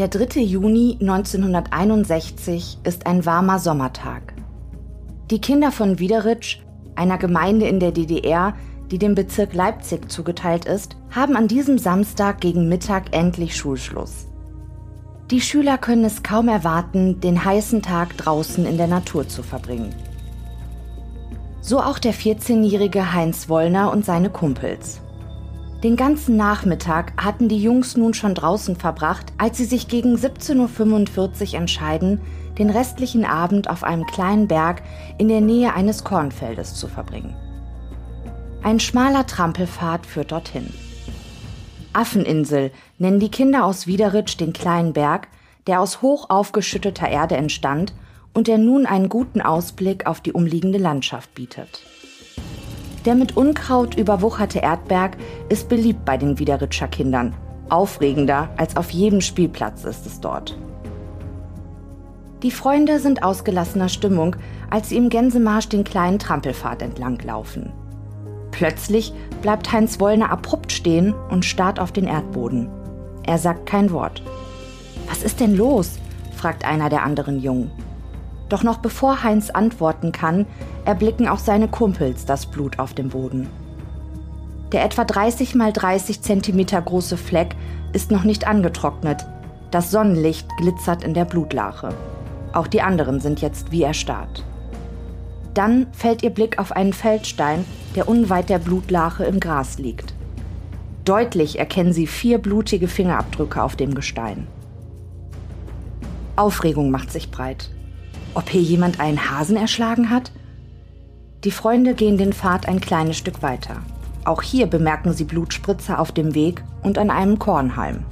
Der 3. Juni 1961 ist ein warmer Sommertag. Die Kinder von Wiederitsch, einer Gemeinde in der DDR, die dem Bezirk Leipzig zugeteilt ist, haben an diesem Samstag gegen Mittag endlich Schulschluss. Die Schüler können es kaum erwarten, den heißen Tag draußen in der Natur zu verbringen. So auch der 14-jährige Heinz Wollner und seine Kumpels. Den ganzen Nachmittag hatten die Jungs nun schon draußen verbracht, als sie sich gegen 17.45 Uhr entscheiden, den restlichen Abend auf einem kleinen Berg in der Nähe eines Kornfeldes zu verbringen. Ein schmaler Trampelpfad führt dorthin. Affeninsel nennen die Kinder aus Wiederitsch den kleinen Berg, der aus hoch aufgeschütteter Erde entstand und der nun einen guten Ausblick auf die umliegende Landschaft bietet. Der mit Unkraut überwucherte Erdberg ist beliebt bei den Wiederitscher Kindern. Aufregender als auf jedem Spielplatz ist es dort. Die Freunde sind ausgelassener Stimmung, als sie im Gänsemarsch den kleinen Trampelpfad entlanglaufen. Plötzlich bleibt Heinz Wollner abrupt stehen und starrt auf den Erdboden. Er sagt kein Wort. Was ist denn los? fragt einer der anderen Jungen. Doch noch bevor Heinz antworten kann, erblicken auch seine Kumpels das Blut auf dem Boden. Der etwa 30 mal 30 Zentimeter große Fleck ist noch nicht angetrocknet. Das Sonnenlicht glitzert in der Blutlache. Auch die anderen sind jetzt wie erstarrt. Dann fällt ihr Blick auf einen Feldstein, der unweit der Blutlache im Gras liegt. Deutlich erkennen sie vier blutige Fingerabdrücke auf dem Gestein. Aufregung macht sich breit. Ob hier jemand einen Hasen erschlagen hat? Die Freunde gehen den Pfad ein kleines Stück weiter. Auch hier bemerken sie Blutspritzer auf dem Weg und an einem Kornhalm.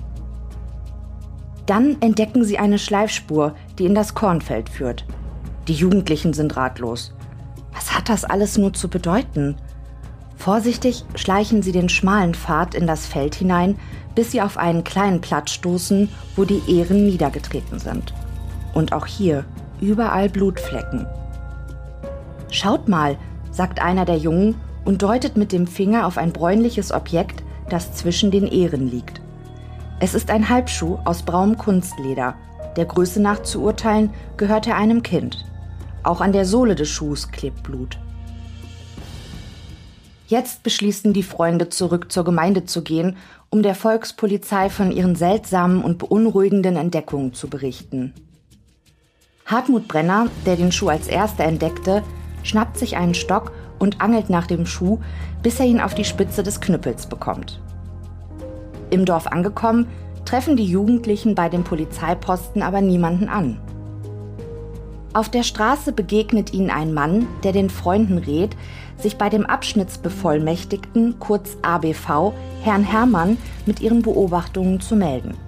Dann entdecken sie eine Schleifspur, die in das Kornfeld führt. Die Jugendlichen sind ratlos. Was hat das alles nur zu bedeuten? Vorsichtig schleichen sie den schmalen Pfad in das Feld hinein, bis sie auf einen kleinen Platz stoßen, wo die Ähren niedergetreten sind. Und auch hier überall Blutflecken. Schaut mal, sagt einer der Jungen und deutet mit dem Finger auf ein bräunliches Objekt, das zwischen den Ähren liegt. Es ist ein Halbschuh aus braunem Kunstleder. Der Größe nach zu urteilen, gehört er einem Kind. Auch an der Sohle des Schuhs klebt Blut. Jetzt beschließen die Freunde, zurück zur Gemeinde zu gehen, um der Volkspolizei von ihren seltsamen und beunruhigenden Entdeckungen zu berichten. Hartmut Brenner, der den Schuh als erster entdeckte, schnappt sich einen Stock und angelt nach dem Schuh, bis er ihn auf die Spitze des Knüppels bekommt. Im Dorf angekommen, treffen die Jugendlichen bei dem Polizeiposten aber niemanden an. Auf der Straße begegnet ihnen ein Mann, der den Freunden rät, sich bei dem Abschnittsbevollmächtigten, kurz ABV, Herrn Hermann, mit ihren Beobachtungen zu melden.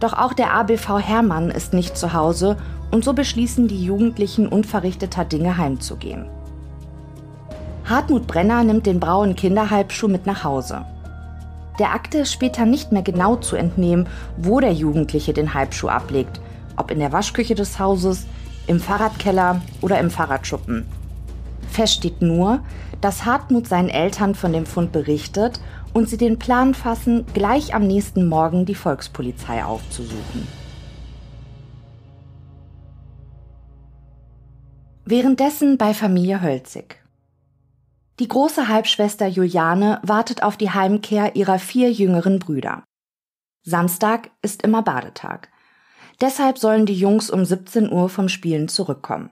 Doch auch der ABV Hermann ist nicht zu Hause und so beschließen die Jugendlichen unverrichteter Dinge heimzugehen. Hartmut Brenner nimmt den braunen Kinderhalbschuh mit nach Hause. Der Akte ist später nicht mehr genau zu entnehmen, wo der Jugendliche den Halbschuh ablegt, ob in der Waschküche des Hauses, im Fahrradkeller oder im Fahrradschuppen. Fest steht nur, dass Hartmut seinen Eltern von dem Fund berichtet und sie den Plan fassen, gleich am nächsten Morgen die Volkspolizei aufzusuchen. Währenddessen bei Familie Hölzig. Die große Halbschwester Juliane wartet auf die Heimkehr ihrer vier jüngeren Brüder. Samstag ist immer Badetag. Deshalb sollen die Jungs um 17 Uhr vom Spielen zurückkommen.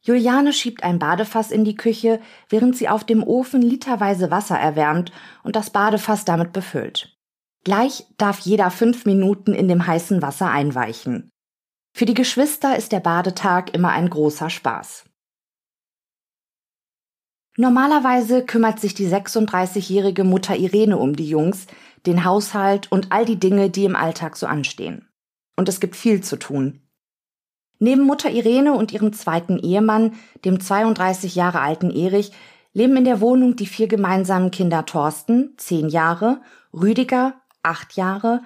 Juliane schiebt ein Badefass in die Küche, während sie auf dem Ofen literweise Wasser erwärmt und das Badefass damit befüllt. Gleich darf jeder fünf Minuten in dem heißen Wasser einweichen. Für die Geschwister ist der Badetag immer ein großer Spaß. Normalerweise kümmert sich die 36-jährige Mutter Irene um die Jungs, den Haushalt und all die Dinge, die im Alltag so anstehen. Und es gibt viel zu tun. Neben Mutter Irene und ihrem zweiten Ehemann, dem 32 Jahre alten Erich, leben in der Wohnung die vier gemeinsamen Kinder Thorsten, 10 Jahre, Rüdiger, 8 Jahre,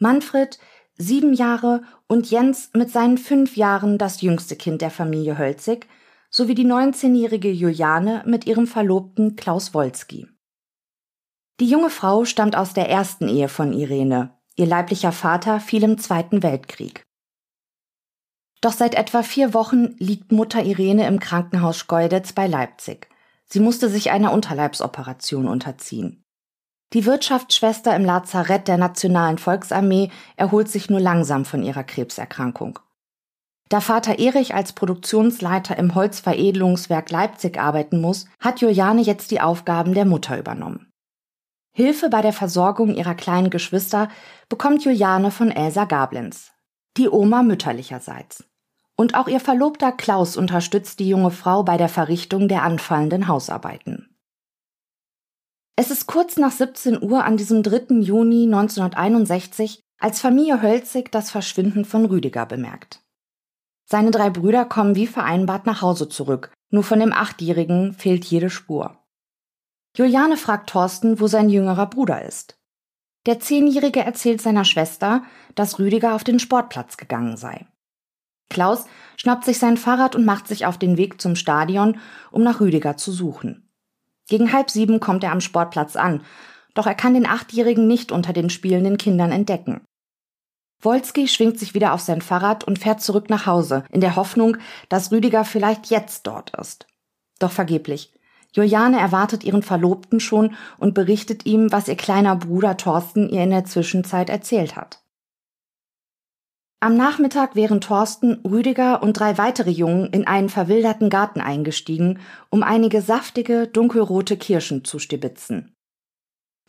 Manfred, 7 Jahre und Jens mit seinen 5 Jahren das jüngste Kind der Familie Hölzig, sowie die 19-jährige Juliane mit ihrem Verlobten Klaus Wolski. Die junge Frau stammt aus der ersten Ehe von Irene. Ihr leiblicher Vater fiel im Zweiten Weltkrieg. Doch seit etwa vier Wochen liegt Mutter Irene im Krankenhaus Schkeuditz bei Leipzig. Sie musste sich einer Unterleibsoperation unterziehen. Die Wirtschaftsschwester im Lazarett der Nationalen Volksarmee erholt sich nur langsam von ihrer Krebserkrankung. Da Vater Erich als Produktionsleiter im Holzveredelungswerk Leipzig arbeiten muss, hat Juliane jetzt die Aufgaben der Mutter übernommen. Hilfe bei der Versorgung ihrer kleinen Geschwister bekommt Juliane von Elsa Gablenz, die Oma mütterlicherseits. Und auch ihr Verlobter Klaus unterstützt die junge Frau bei der Verrichtung der anfallenden Hausarbeiten. Es ist kurz nach 17 Uhr an diesem 3. Juni 1961, als Familie Hölzig das Verschwinden von Rüdiger bemerkt. Seine drei Brüder kommen wie vereinbart nach Hause zurück, nur von dem Achtjährigen fehlt jede Spur. Juliane fragt Thorsten, wo sein jüngerer Bruder ist. Der Zehnjährige erzählt seiner Schwester, dass Rüdiger auf den Sportplatz gegangen sei. Klaus schnappt sich sein Fahrrad und macht sich auf den Weg zum Stadion, um nach Rüdiger zu suchen. Gegen halb sieben kommt er am Sportplatz an, doch er kann den Achtjährigen nicht unter den spielenden Kindern entdecken. Wolski schwingt sich wieder auf sein Fahrrad und fährt zurück nach Hause, in der Hoffnung, dass Rüdiger vielleicht jetzt dort ist. Doch vergeblich. Juliane erwartet ihren Verlobten schon und berichtet ihm, was ihr kleiner Bruder Thorsten ihr in der Zwischenzeit erzählt hat. Am Nachmittag wären Thorsten, Rüdiger und drei weitere Jungen in einen verwilderten Garten eingestiegen, um einige saftige, dunkelrote Kirschen zu stibitzen.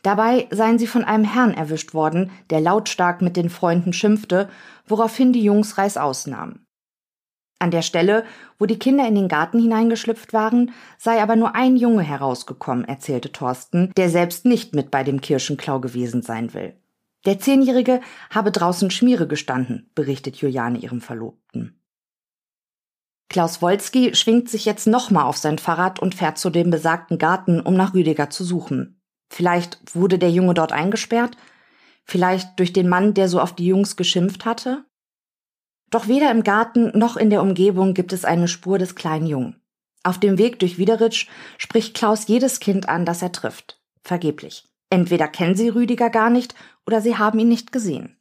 Dabei seien sie von einem Herrn erwischt worden, der lautstark mit den Freunden schimpfte, woraufhin die Jungs Reißaus nahmen. An der Stelle, wo die Kinder in den Garten hineingeschlüpft waren, sei aber nur ein Junge herausgekommen, erzählte Thorsten, der selbst nicht mit bei dem Kirschenklau gewesen sein will. Der Zehnjährige habe draußen Schmiere gestanden, berichtet Juliane ihrem Verlobten. Klaus Wolski schwingt sich jetzt nochmal auf sein Fahrrad und fährt zu dem besagten Garten, um nach Rüdiger zu suchen. Vielleicht wurde der Junge dort eingesperrt? Vielleicht durch den Mann, der so auf die Jungs geschimpft hatte? Doch weder im Garten noch in der Umgebung gibt es eine Spur des kleinen Jungen. Auf dem Weg durch Wiederitsch spricht Klaus jedes Kind an, das er trifft. Vergeblich. Entweder kennen sie Rüdiger gar nicht oder sie haben ihn nicht gesehen.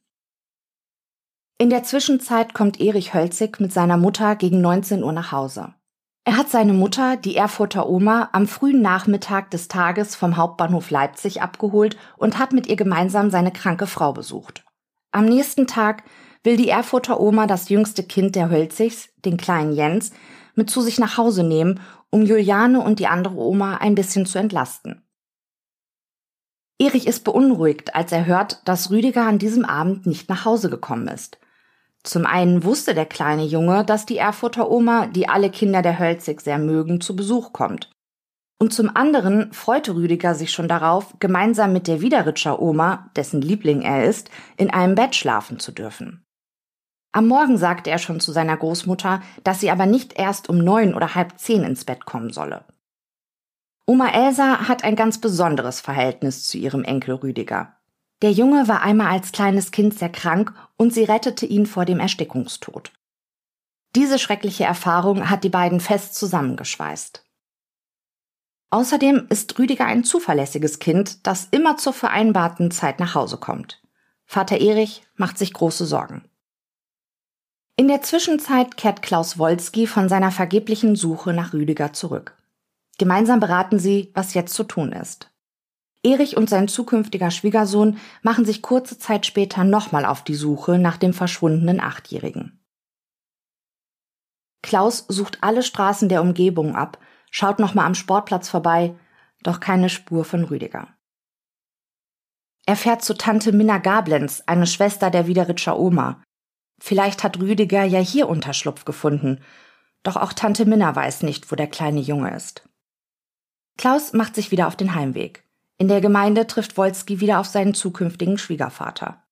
In der Zwischenzeit kommt Erich Hölzig mit seiner Mutter gegen 19 Uhr nach Hause. Er hat seine Mutter, die Erfurter Oma, am frühen Nachmittag des Tages vom Hauptbahnhof Leipzig abgeholt und hat mit ihr gemeinsam seine kranke Frau besucht. Am nächsten Tag will die Erfurter Oma das jüngste Kind der Hölzigs, den kleinen Jens, mit zu sich nach Hause nehmen, um Juliane und die andere Oma ein bisschen zu entlasten. Erich ist beunruhigt, als er hört, dass Rüdiger an diesem Abend nicht nach Hause gekommen ist. Zum einen wusste der kleine Junge, dass die Erfurter Oma, die alle Kinder der Hölzig sehr mögen, zu Besuch kommt. Und zum anderen freute Rüdiger sich schon darauf, gemeinsam mit der Wiederritscher Oma, dessen Liebling er ist, in einem Bett schlafen zu dürfen. Am Morgen sagte er schon zu seiner Großmutter, dass sie aber nicht erst um neun oder halb zehn ins Bett kommen solle. Oma Elsa hat ein ganz besonderes Verhältnis zu ihrem Enkel Rüdiger. Der Junge war einmal als kleines Kind sehr krank und sie rettete ihn vor dem Erstickungstod. Diese schreckliche Erfahrung hat die beiden fest zusammengeschweißt. Außerdem ist Rüdiger ein zuverlässiges Kind, das immer zur vereinbarten Zeit nach Hause kommt. Vater Erich macht sich große Sorgen. In der Zwischenzeit kehrt Klaus Wolski von seiner vergeblichen Suche nach Rüdiger zurück. Gemeinsam beraten sie, was jetzt zu tun ist. Erich und sein zukünftiger Schwiegersohn machen sich kurze Zeit später nochmal auf die Suche nach dem verschwundenen Achtjährigen. Klaus sucht alle Straßen der Umgebung ab, schaut nochmal am Sportplatz vorbei, doch keine Spur von Rüdiger. Er fährt zu Tante Minna Gablenz, eine Schwester der Wiederitscher Oma, Vielleicht hat Rüdiger ja hier Unterschlupf gefunden. Doch auch Tante Minna weiß nicht, wo der kleine Junge ist. Klaus macht sich wieder auf den Heimweg. In der Gemeinde trifft Wolski wieder auf seinen zukünftigen Schwiegervater.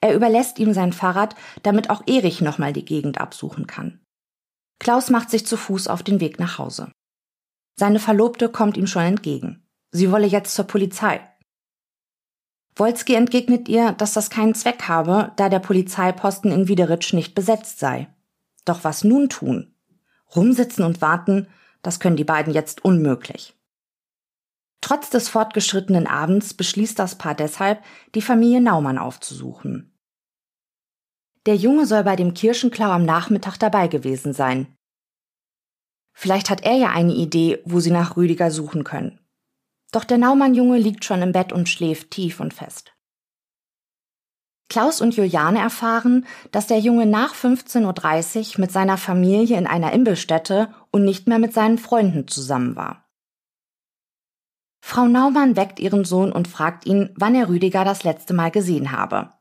Er überlässt ihm sein Fahrrad, damit auch Erich nochmal die Gegend absuchen kann. Klaus macht sich zu Fuß auf den Weg nach Hause. Seine Verlobte kommt ihm schon entgegen. Sie wolle jetzt zur Polizei. Wolski entgegnet ihr, dass das keinen Zweck habe, da der Polizeiposten in Wiederitsch nicht besetzt sei. Doch was nun tun? Rumsitzen und warten, das können die beiden jetzt unmöglich. Trotz des fortgeschrittenen Abends beschließt das Paar deshalb, die Familie Naumann aufzusuchen. Der Junge soll bei dem Kirschenklau am Nachmittag dabei gewesen sein. Vielleicht hat er ja eine Idee, wo sie nach Rüdiger suchen können. Doch der Naumann-Junge liegt schon im Bett und schläft tief und fest. Klaus und Juliane erfahren, dass der Junge nach 15.30 Uhr mit seiner Familie in einer Imbissstätte und nicht mehr mit seinen Freunden zusammen war. Frau Naumann weckt ihren Sohn und fragt ihn, wann er Rüdiger das letzte Mal gesehen habe.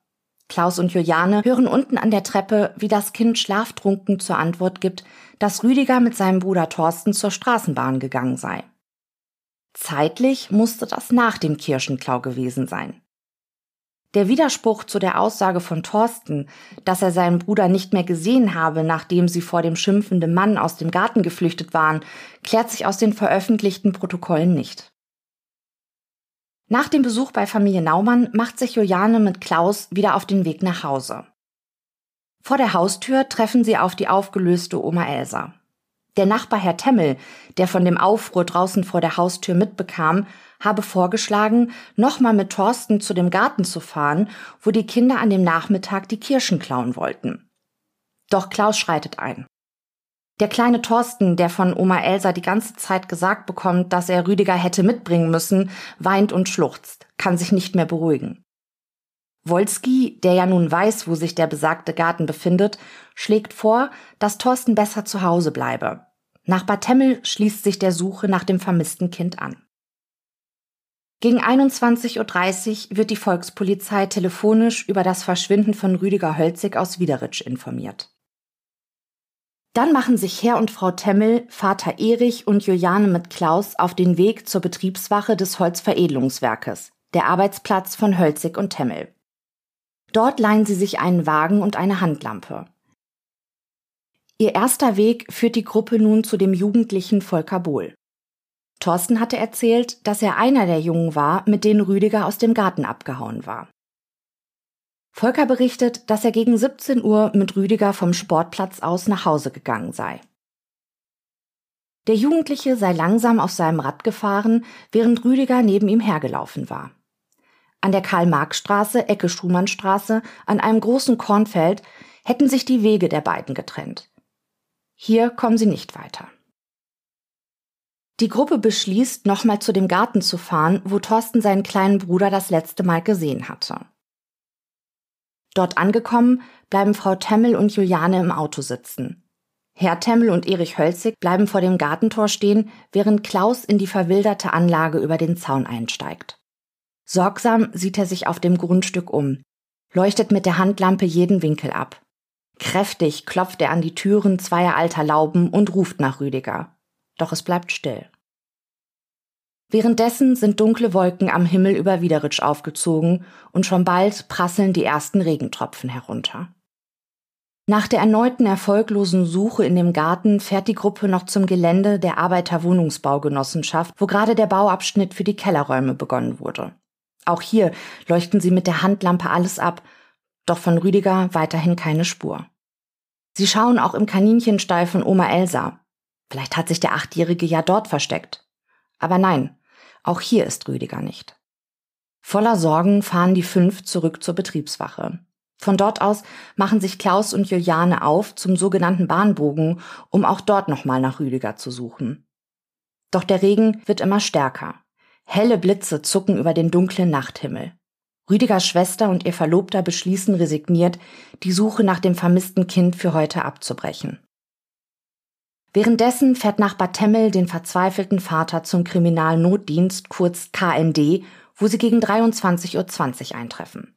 Klaus und Juliane hören unten an der Treppe, wie das Kind schlaftrunken zur Antwort gibt, dass Rüdiger mit seinem Bruder Thorsten zur Straßenbahn gegangen sei. Zeitlich musste das nach dem Kirschenklau gewesen sein. Der Widerspruch zu der Aussage von Thorsten, dass er seinen Bruder nicht mehr gesehen habe, nachdem sie vor dem schimpfenden Mann aus dem Garten geflüchtet waren, klärt sich aus den veröffentlichten Protokollen nicht. Nach dem Besuch bei Familie Naumann macht sich Juliane mit Klaus wieder auf den Weg nach Hause. Vor der Haustür treffen sie auf die aufgelöste Oma Elsa. Der Nachbar Herr Temmel, der von dem Aufruhr draußen vor der Haustür mitbekam, habe vorgeschlagen, nochmal mit Thorsten zu dem Garten zu fahren, wo die Kinder an dem Nachmittag die Kirschen klauen wollten. Doch Klaus schreitet ein. Der kleine Thorsten, der von Oma Elsa die ganze Zeit gesagt bekommt, dass er Rüdiger hätte mitbringen müssen, weint und schluchzt, kann sich nicht mehr beruhigen. Wolski, der ja nun weiß, wo sich der besagte Garten befindet, schlägt vor, dass Thorsten besser zu Hause bleibe. Nach Bad Temmel schließt sich der Suche nach dem vermissten Kind an. Gegen 21.30 Uhr wird die Volkspolizei telefonisch über das Verschwinden von Rüdiger Hölzig aus Wiederitsch informiert. Dann machen sich Herr und Frau Temmel, Vater Erich und Juliane mit Klaus auf den Weg zur Betriebswache des Holzveredelungswerkes, der Arbeitsplatz von Hölzig und Temmel. Dort leihen sie sich einen Wagen und eine Handlampe. Ihr erster Weg führt die Gruppe nun zu dem jugendlichen Volker Bohl. Thorsten hatte erzählt, dass er einer der Jungen war, mit denen Rüdiger aus dem Garten abgehauen war. Volker berichtet, dass er gegen 17 Uhr mit Rüdiger vom Sportplatz aus nach Hause gegangen sei. Der Jugendliche sei langsam auf seinem Rad gefahren, während Rüdiger neben ihm hergelaufen war. An der Karl-Marx-Straße, Ecke Schumannstraße, an einem großen Kornfeld, hätten sich die Wege der beiden getrennt. Hier kommen sie nicht weiter. Die Gruppe beschließt, nochmal zu dem Garten zu fahren, wo Thorsten seinen kleinen Bruder das letzte Mal gesehen hatte. Dort angekommen, bleiben Frau Temmel und Juliane im Auto sitzen. Herr Temmel und Erich Hölzig bleiben vor dem Gartentor stehen, während Klaus in die verwilderte Anlage über den Zaun einsteigt. Sorgsam sieht er sich auf dem Grundstück um, leuchtet mit der Handlampe jeden Winkel ab. Kräftig klopft er an die Türen zweier alter Lauben und ruft nach Rüdiger. Doch es bleibt still. Währenddessen sind dunkle Wolken am Himmel über Wiederitsch aufgezogen und schon bald prasseln die ersten Regentropfen herunter. Nach der erneuten erfolglosen Suche in dem Garten fährt die Gruppe noch zum Gelände der Arbeiterwohnungsbaugenossenschaft, wo gerade der Bauabschnitt für die Kellerräume begonnen wurde. Auch hier leuchten sie mit der Handlampe alles ab doch von Rüdiger weiterhin keine Spur. Sie schauen auch im Kaninchenstall von Oma Elsa. Vielleicht hat sich der Achtjährige ja dort versteckt. Aber nein, auch hier ist Rüdiger nicht. Voller Sorgen fahren die fünf zurück zur Betriebswache. Von dort aus machen sich Klaus und Juliane auf zum sogenannten Bahnbogen, um auch dort nochmal nach Rüdiger zu suchen. Doch der Regen wird immer stärker. Helle Blitze zucken über den dunklen Nachthimmel. Rüdigers Schwester und ihr Verlobter beschließen resigniert, die Suche nach dem vermissten Kind für heute abzubrechen. Währenddessen fährt Nachbar Temmel den verzweifelten Vater zum Kriminalnotdienst, kurz KND, wo sie gegen 23.20 Uhr eintreffen.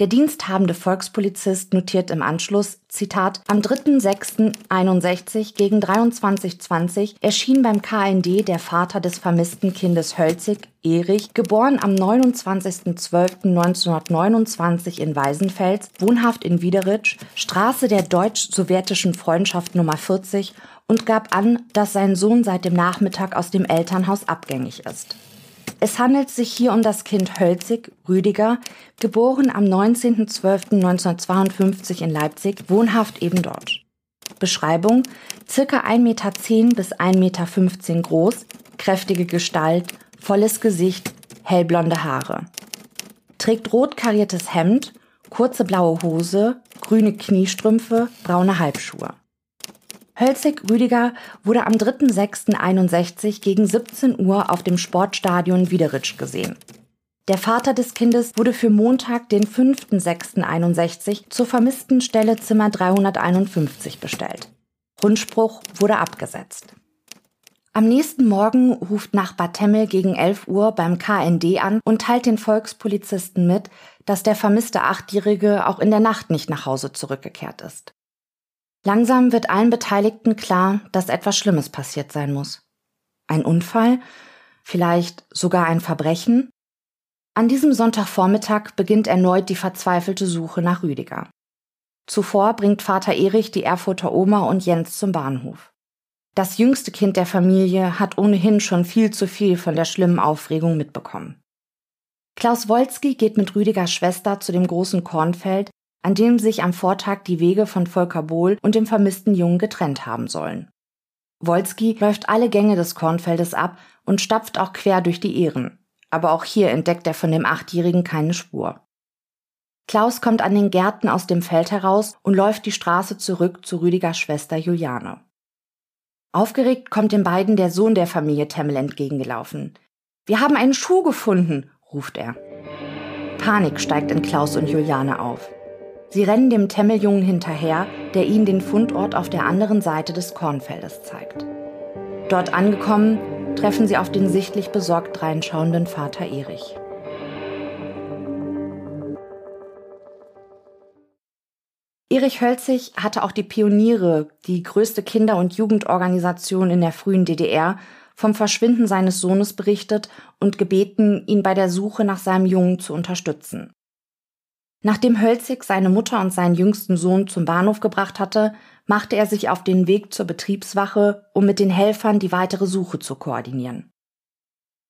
Der diensthabende Volkspolizist notiert im Anschluss, Zitat, am 3.6.61 gegen 23.20 erschien beim KND der Vater des vermissten Kindes Hölzig, Erich, geboren am 29.12.1929 in Weißenfels, wohnhaft in Wiederitsch, Straße der deutsch-sowjetischen Freundschaft Nummer 40 und gab an, dass sein Sohn seit dem Nachmittag aus dem Elternhaus abgängig ist. Es handelt sich hier um das Kind Hölzig, Rüdiger, geboren am 19.12.1952 in Leipzig, wohnhaft eben dort. Beschreibung, circa 1,10 Meter bis 1,15 Meter groß, kräftige Gestalt, volles Gesicht, hellblonde Haare. Trägt rot kariertes Hemd, kurze blaue Hose, grüne Kniestrümpfe, braune Halbschuhe. Hölzig Rüdiger wurde am 3.6.61 gegen 17 Uhr auf dem Sportstadion Wiederitsch gesehen. Der Vater des Kindes wurde für Montag, den 5.6.61 zur vermissten Stelle Zimmer 351 bestellt. Rundspruch wurde abgesetzt. Am nächsten Morgen ruft Nachbar Temmel gegen 11 Uhr beim KND an und teilt den Volkspolizisten mit, dass der vermisste Achtjährige auch in der Nacht nicht nach Hause zurückgekehrt ist. Langsam wird allen Beteiligten klar, dass etwas Schlimmes passiert sein muss. Ein Unfall? Vielleicht sogar ein Verbrechen? An diesem Sonntagvormittag beginnt erneut die verzweifelte Suche nach Rüdiger. Zuvor bringt Vater Erich die Erfurter Oma und Jens zum Bahnhof. Das jüngste Kind der Familie hat ohnehin schon viel zu viel von der schlimmen Aufregung mitbekommen. Klaus Wolski geht mit Rüdigers Schwester zu dem großen Kornfeld, an dem sich am Vortag die Wege von Volker Bohl und dem vermissten Jungen getrennt haben sollen. Wolski läuft alle Gänge des Kornfeldes ab und stapft auch quer durch die Ehren. Aber auch hier entdeckt er von dem Achtjährigen keine Spur. Klaus kommt an den Gärten aus dem Feld heraus und läuft die Straße zurück zu Rüdigers Schwester Juliane. Aufgeregt kommt den beiden der Sohn der Familie Temmel entgegengelaufen. Wir haben einen Schuh gefunden, ruft er. Panik steigt in Klaus und Juliane auf. Sie rennen dem Temmeljungen hinterher, der ihnen den Fundort auf der anderen Seite des Kornfeldes zeigt. Dort angekommen, treffen sie auf den sichtlich besorgt reinschauenden Vater Erich. Erich Hölzig hatte auch die Pioniere, die größte Kinder- und Jugendorganisation in der frühen DDR, vom Verschwinden seines Sohnes berichtet und gebeten, ihn bei der Suche nach seinem Jungen zu unterstützen. Nachdem Hölzig seine Mutter und seinen jüngsten Sohn zum Bahnhof gebracht hatte, machte er sich auf den Weg zur Betriebswache, um mit den Helfern die weitere Suche zu koordinieren.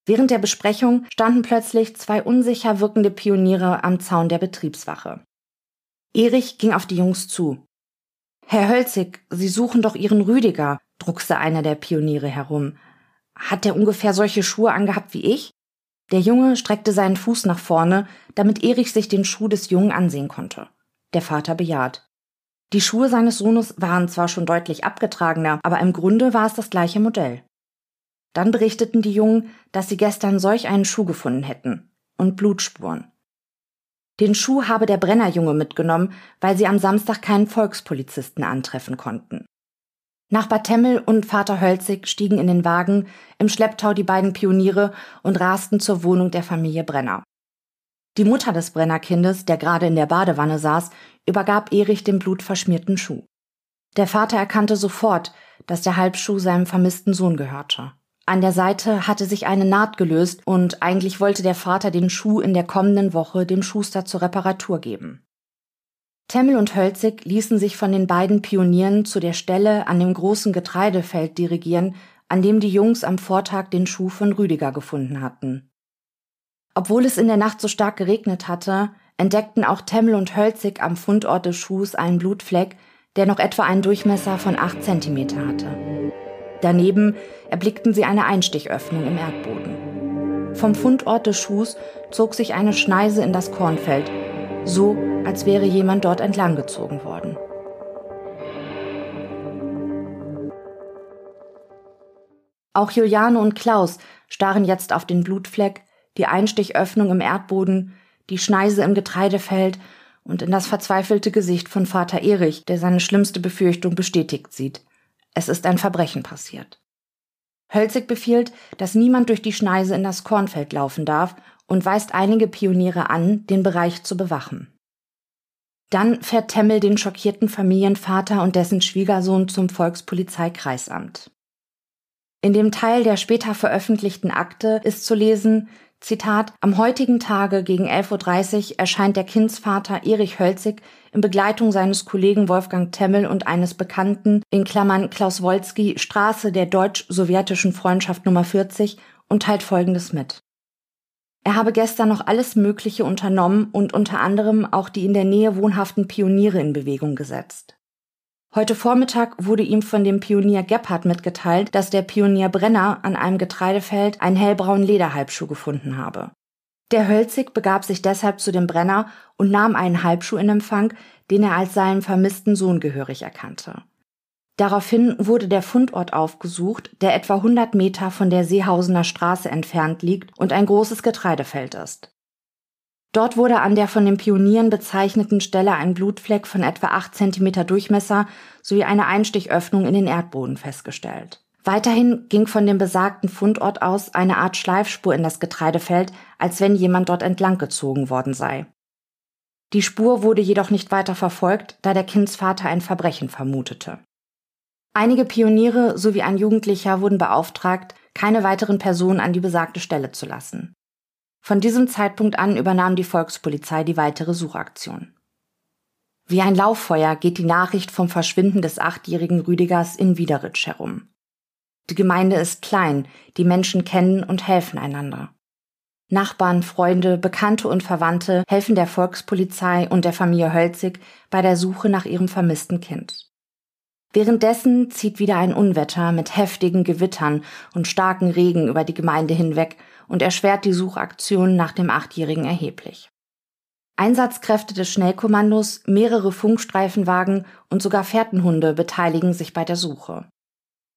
Während der Besprechung standen plötzlich zwei unsicher wirkende Pioniere am Zaun der Betriebswache. Erich ging auf die Jungs zu. Herr Hölzig, Sie suchen doch Ihren Rüdiger, druckste einer der Pioniere herum. Hat er ungefähr solche Schuhe angehabt wie ich? Der Junge streckte seinen Fuß nach vorne, damit Erich sich den Schuh des Jungen ansehen konnte. Der Vater bejaht. Die Schuhe seines Sohnes waren zwar schon deutlich abgetragener, aber im Grunde war es das gleiche Modell. Dann berichteten die Jungen, dass sie gestern solch einen Schuh gefunden hätten und Blutspuren. Den Schuh habe der Brennerjunge mitgenommen, weil sie am Samstag keinen Volkspolizisten antreffen konnten. Nachbar Temmel und Vater Hölzig stiegen in den Wagen, im Schlepptau die beiden Pioniere und rasten zur Wohnung der Familie Brenner. Die Mutter des Brennerkindes, der gerade in der Badewanne saß, übergab Erich den blutverschmierten Schuh. Der Vater erkannte sofort, dass der Halbschuh seinem vermissten Sohn gehörte. An der Seite hatte sich eine Naht gelöst und eigentlich wollte der Vater den Schuh in der kommenden Woche dem Schuster zur Reparatur geben. Temmel und Hölzig ließen sich von den beiden Pionieren zu der Stelle an dem großen Getreidefeld dirigieren, an dem die Jungs am Vortag den Schuh von Rüdiger gefunden hatten. Obwohl es in der Nacht so stark geregnet hatte, entdeckten auch Temmel und Hölzig am Fundort des Schuhs einen Blutfleck, der noch etwa einen Durchmesser von acht Zentimeter hatte. Daneben erblickten sie eine Einstichöffnung im Erdboden. Vom Fundort des Schuhs zog sich eine Schneise in das Kornfeld, so als wäre jemand dort entlang gezogen worden. Auch Juliane und Klaus starren jetzt auf den Blutfleck, die Einstichöffnung im Erdboden, die Schneise im Getreidefeld und in das verzweifelte Gesicht von Vater Erich, der seine schlimmste Befürchtung bestätigt sieht. Es ist ein Verbrechen passiert. Hölzig befiehlt, dass niemand durch die Schneise in das Kornfeld laufen darf und weist einige Pioniere an, den Bereich zu bewachen. Dann fährt Temmel den schockierten Familienvater und dessen Schwiegersohn zum Volkspolizeikreisamt. In dem Teil der später veröffentlichten Akte ist zu lesen, Zitat, am heutigen Tage gegen 11.30 Uhr erscheint der Kindsvater Erich Hölzig in Begleitung seines Kollegen Wolfgang Temmel und eines Bekannten, in Klammern Klaus Wolski, Straße der deutsch-sowjetischen Freundschaft Nummer 40 und teilt Folgendes mit. Er habe gestern noch alles Mögliche unternommen und unter anderem auch die in der Nähe wohnhaften Pioniere in Bewegung gesetzt. Heute Vormittag wurde ihm von dem Pionier Gebhardt mitgeteilt, dass der Pionier Brenner an einem Getreidefeld einen hellbraunen Lederhalbschuh gefunden habe. Der Hölzig begab sich deshalb zu dem Brenner und nahm einen Halbschuh in Empfang, den er als seinen vermissten Sohn gehörig erkannte. Daraufhin wurde der Fundort aufgesucht, der etwa 100 Meter von der Seehausener Straße entfernt liegt und ein großes Getreidefeld ist. Dort wurde an der von den Pionieren bezeichneten Stelle ein Blutfleck von etwa 8 cm Durchmesser sowie eine Einstichöffnung in den Erdboden festgestellt. Weiterhin ging von dem besagten Fundort aus eine Art Schleifspur in das Getreidefeld, als wenn jemand dort entlang gezogen worden sei. Die Spur wurde jedoch nicht weiter verfolgt, da der Kindsvater ein Verbrechen vermutete. Einige Pioniere sowie ein Jugendlicher wurden beauftragt, keine weiteren Personen an die besagte Stelle zu lassen. Von diesem Zeitpunkt an übernahm die Volkspolizei die weitere Suchaktion. Wie ein Lauffeuer geht die Nachricht vom Verschwinden des achtjährigen Rüdigers in Wiederitsch herum. Die Gemeinde ist klein, die Menschen kennen und helfen einander. Nachbarn, Freunde, Bekannte und Verwandte helfen der Volkspolizei und der Familie Hölzig bei der Suche nach ihrem vermissten Kind. Währenddessen zieht wieder ein Unwetter mit heftigen Gewittern und starken Regen über die Gemeinde hinweg und erschwert die Suchaktion nach dem Achtjährigen erheblich. Einsatzkräfte des Schnellkommandos, mehrere Funkstreifenwagen und sogar Fährtenhunde beteiligen sich bei der Suche.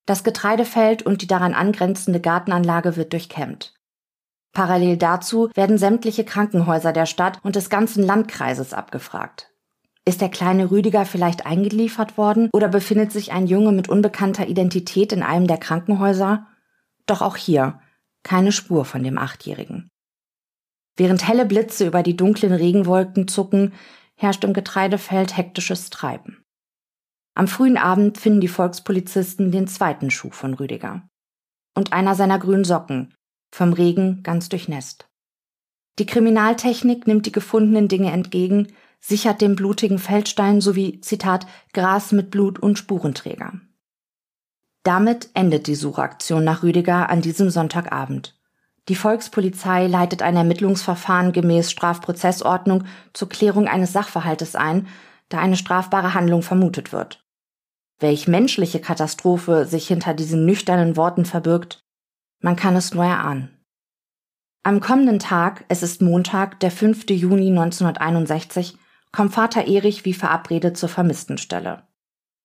Das Getreidefeld und die daran angrenzende Gartenanlage wird durchkämmt. Parallel dazu werden sämtliche Krankenhäuser der Stadt und des ganzen Landkreises abgefragt. Ist der kleine Rüdiger vielleicht eingeliefert worden oder befindet sich ein Junge mit unbekannter Identität in einem der Krankenhäuser? Doch auch hier keine Spur von dem Achtjährigen. Während helle Blitze über die dunklen Regenwolken zucken, herrscht im Getreidefeld hektisches Treiben. Am frühen Abend finden die Volkspolizisten den zweiten Schuh von Rüdiger. Und einer seiner grünen Socken, vom Regen ganz durchnässt. Die Kriminaltechnik nimmt die gefundenen Dinge entgegen, sichert den blutigen Feldstein sowie, Zitat, Gras mit Blut und Spurenträger. Damit endet die Suchaktion nach Rüdiger an diesem Sonntagabend. Die Volkspolizei leitet ein Ermittlungsverfahren gemäß Strafprozessordnung zur Klärung eines Sachverhaltes ein, da eine strafbare Handlung vermutet wird. Welch menschliche Katastrophe sich hinter diesen nüchternen Worten verbirgt, man kann es nur erahnen. Am kommenden Tag, es ist Montag, der 5. Juni 1961, kommt Vater Erich wie verabredet zur Vermisstenstelle.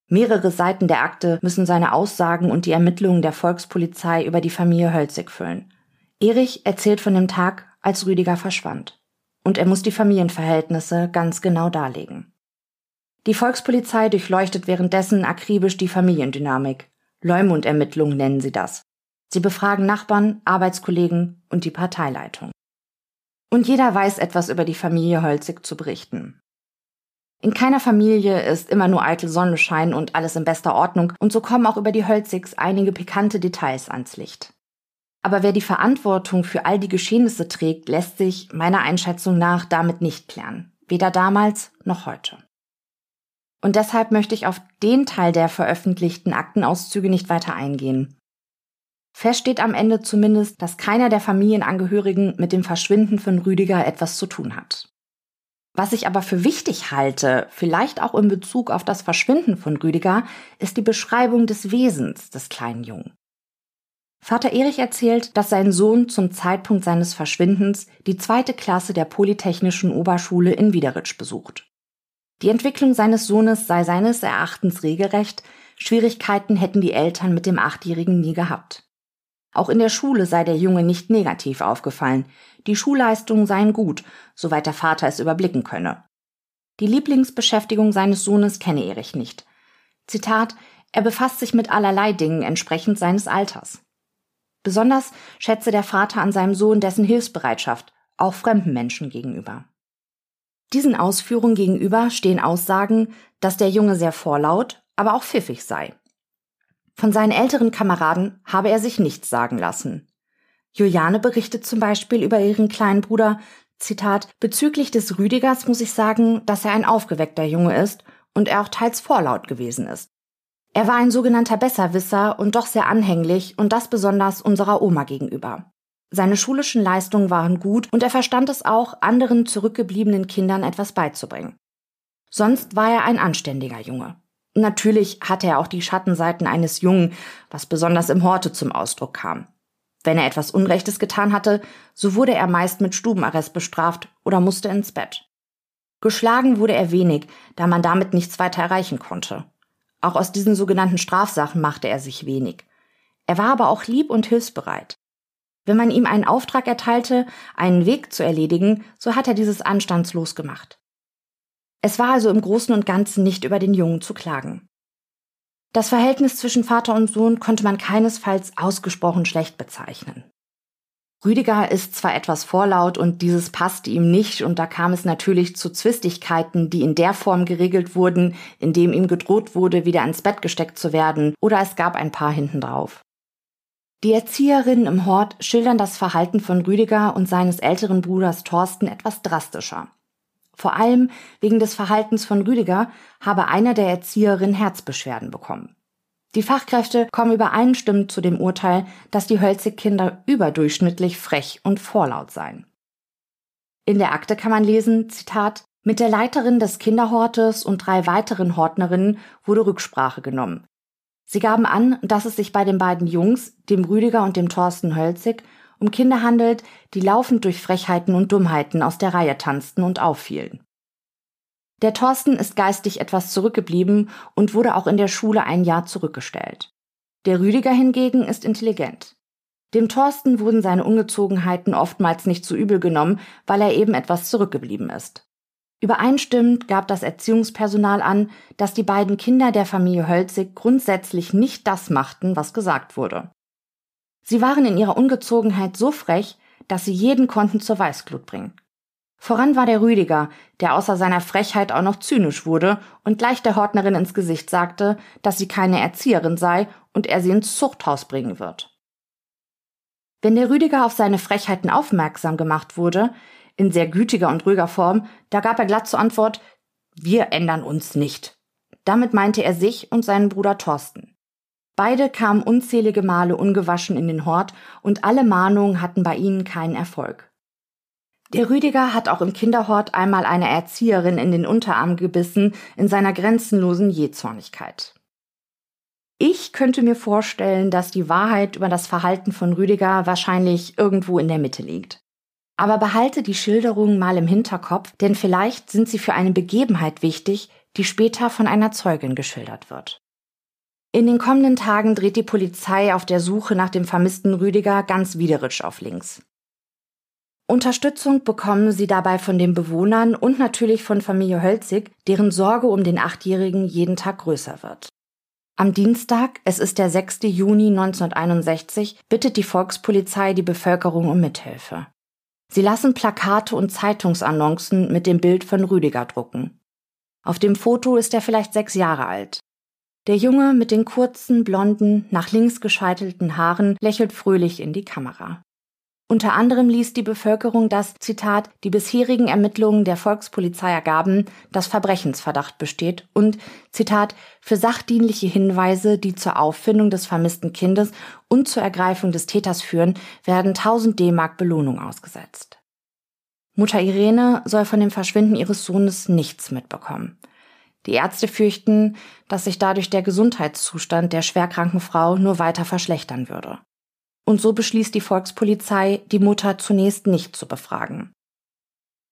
Mehrere Seiten der Akte müssen seine Aussagen und die Ermittlungen der Volkspolizei über die Familie Hölzig füllen. Erich erzählt von dem Tag, als Rüdiger verschwand. Und er muss die Familienverhältnisse ganz genau darlegen. Die Volkspolizei durchleuchtet währenddessen akribisch die Familiendynamik. Leumund-Ermittlungen nennen sie das. Sie befragen Nachbarn, Arbeitskollegen und die Parteileitung. Und jeder weiß etwas über die Familie Holzig zu berichten. In keiner Familie ist immer nur eitel Sonnenschein und alles in bester Ordnung, und so kommen auch über die Hölzigs einige pikante Details ans Licht. Aber wer die Verantwortung für all die Geschehnisse trägt, lässt sich meiner Einschätzung nach damit nicht klären, weder damals noch heute. Und deshalb möchte ich auf den Teil der veröffentlichten Aktenauszüge nicht weiter eingehen. Fest steht am Ende zumindest, dass keiner der Familienangehörigen mit dem Verschwinden von Rüdiger etwas zu tun hat. Was ich aber für wichtig halte, vielleicht auch in Bezug auf das Verschwinden von Rüdiger, ist die Beschreibung des Wesens des kleinen Jungen. Vater Erich erzählt, dass sein Sohn zum Zeitpunkt seines Verschwindens die zweite Klasse der Polytechnischen Oberschule in Wiederitsch besucht. Die Entwicklung seines Sohnes sei seines Erachtens regelrecht, Schwierigkeiten hätten die Eltern mit dem Achtjährigen nie gehabt. Auch in der Schule sei der Junge nicht negativ aufgefallen. Die Schulleistungen seien gut, soweit der Vater es überblicken könne. Die Lieblingsbeschäftigung seines Sohnes kenne Erich nicht. Zitat, er befasst sich mit allerlei Dingen entsprechend seines Alters. Besonders schätze der Vater an seinem Sohn dessen Hilfsbereitschaft, auch fremden Menschen gegenüber. Diesen Ausführungen gegenüber stehen Aussagen, dass der Junge sehr vorlaut, aber auch pfiffig sei. Von seinen älteren Kameraden habe er sich nichts sagen lassen. Juliane berichtet zum Beispiel über ihren kleinen Bruder, Zitat, bezüglich des Rüdigers muss ich sagen, dass er ein aufgeweckter Junge ist und er auch teils vorlaut gewesen ist. Er war ein sogenannter Besserwisser und doch sehr anhänglich und das besonders unserer Oma gegenüber. Seine schulischen Leistungen waren gut und er verstand es auch, anderen zurückgebliebenen Kindern etwas beizubringen. Sonst war er ein anständiger Junge. Natürlich hatte er auch die Schattenseiten eines Jungen, was besonders im Horte zum Ausdruck kam. Wenn er etwas Unrechtes getan hatte, so wurde er meist mit Stubenarrest bestraft oder musste ins Bett. Geschlagen wurde er wenig, da man damit nichts weiter erreichen konnte. Auch aus diesen sogenannten Strafsachen machte er sich wenig. Er war aber auch lieb und hilfsbereit. Wenn man ihm einen Auftrag erteilte, einen Weg zu erledigen, so hat er dieses anstandslos gemacht. Es war also im Großen und Ganzen nicht über den Jungen zu klagen. Das Verhältnis zwischen Vater und Sohn konnte man keinesfalls ausgesprochen schlecht bezeichnen. Rüdiger ist zwar etwas vorlaut und dieses passte ihm nicht und da kam es natürlich zu Zwistigkeiten, die in der Form geregelt wurden, indem ihm gedroht wurde, wieder ins Bett gesteckt zu werden oder es gab ein paar hintendrauf. Die Erzieherinnen im Hort schildern das Verhalten von Rüdiger und seines älteren Bruders Thorsten etwas drastischer. Vor allem wegen des Verhaltens von Rüdiger habe einer der Erzieherinnen Herzbeschwerden bekommen. Die Fachkräfte kommen übereinstimmend zu dem Urteil, dass die Hölzig-Kinder überdurchschnittlich frech und vorlaut seien. In der Akte kann man lesen, Zitat, mit der Leiterin des Kinderhortes und drei weiteren Hortnerinnen wurde Rücksprache genommen. Sie gaben an, dass es sich bei den beiden Jungs, dem Rüdiger und dem Thorsten Hölzig, um Kinder handelt, die laufend durch Frechheiten und Dummheiten aus der Reihe tanzten und auffielen. Der Thorsten ist geistig etwas zurückgeblieben und wurde auch in der Schule ein Jahr zurückgestellt. Der Rüdiger hingegen ist intelligent. Dem Thorsten wurden seine Ungezogenheiten oftmals nicht zu übel genommen, weil er eben etwas zurückgeblieben ist. Übereinstimmend gab das Erziehungspersonal an, dass die beiden Kinder der Familie Hölzig grundsätzlich nicht das machten, was gesagt wurde. Sie waren in ihrer Ungezogenheit so frech, dass sie jeden konnten zur Weißglut bringen. Voran war der Rüdiger, der außer seiner Frechheit auch noch zynisch wurde und gleich der Hortnerin ins Gesicht sagte, dass sie keine Erzieherin sei und er sie ins Zuchthaus bringen wird. Wenn der Rüdiger auf seine Frechheiten aufmerksam gemacht wurde, in sehr gütiger und ruhiger Form, da gab er glatt zur Antwort, wir ändern uns nicht. Damit meinte er sich und seinen Bruder Thorsten. Beide kamen unzählige Male ungewaschen in den Hort und alle Mahnungen hatten bei ihnen keinen Erfolg. Der Rüdiger hat auch im Kinderhort einmal eine Erzieherin in den Unterarm gebissen in seiner grenzenlosen Jähzornigkeit. Ich könnte mir vorstellen, dass die Wahrheit über das Verhalten von Rüdiger wahrscheinlich irgendwo in der Mitte liegt. Aber behalte die Schilderungen mal im Hinterkopf, denn vielleicht sind sie für eine Begebenheit wichtig, die später von einer Zeugin geschildert wird. In den kommenden Tagen dreht die Polizei auf der Suche nach dem vermissten Rüdiger ganz Wiederitsch auf links. Unterstützung bekommen sie dabei von den Bewohnern und natürlich von Familie Hölzig, deren Sorge um den Achtjährigen jeden Tag größer wird. Am Dienstag, es ist der 6. Juni 1961, bittet die Volkspolizei die Bevölkerung um Mithilfe. Sie lassen Plakate und Zeitungsannoncen mit dem Bild von Rüdiger drucken. Auf dem Foto ist er vielleicht sechs Jahre alt. Der Junge mit den kurzen, blonden, nach links gescheitelten Haaren lächelt fröhlich in die Kamera. Unter anderem ließ die Bevölkerung, dass, Zitat, die bisherigen Ermittlungen der Volkspolizei ergaben, dass Verbrechensverdacht besteht und, Zitat, für sachdienliche Hinweise, die zur Auffindung des vermissten Kindes und zur Ergreifung des Täters führen, werden 1000 D-Mark Belohnung ausgesetzt. Mutter Irene soll von dem Verschwinden ihres Sohnes nichts mitbekommen. Die Ärzte fürchten, dass sich dadurch der Gesundheitszustand der schwerkranken Frau nur weiter verschlechtern würde. Und so beschließt die Volkspolizei, die Mutter zunächst nicht zu befragen.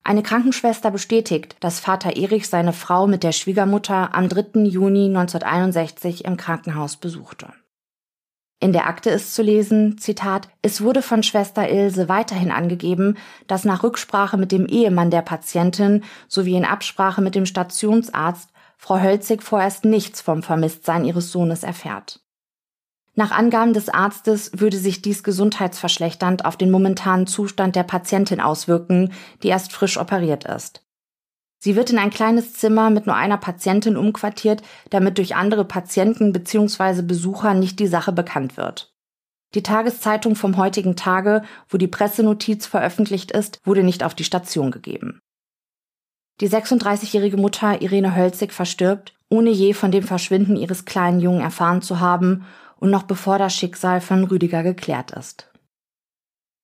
Eine Krankenschwester bestätigt, dass Vater Erich seine Frau mit der Schwiegermutter am 3. Juni 1961 im Krankenhaus besuchte. In der Akte ist zu lesen, Zitat, es wurde von Schwester Ilse weiterhin angegeben, dass nach Rücksprache mit dem Ehemann der Patientin sowie in Absprache mit dem Stationsarzt Frau Hölzig vorerst nichts vom Vermisstsein ihres Sohnes erfährt. Nach Angaben des Arztes würde sich dies gesundheitsverschlechternd auf den momentanen Zustand der Patientin auswirken, die erst frisch operiert ist. Sie wird in ein kleines Zimmer mit nur einer Patientin umquartiert, damit durch andere Patienten bzw. Besucher nicht die Sache bekannt wird. Die Tageszeitung vom heutigen Tage, wo die Pressenotiz veröffentlicht ist, wurde nicht auf die Station gegeben. Die 36-jährige Mutter Irene Hölzig verstirbt, ohne je von dem Verschwinden ihres kleinen Jungen erfahren zu haben und noch bevor das Schicksal von Rüdiger geklärt ist.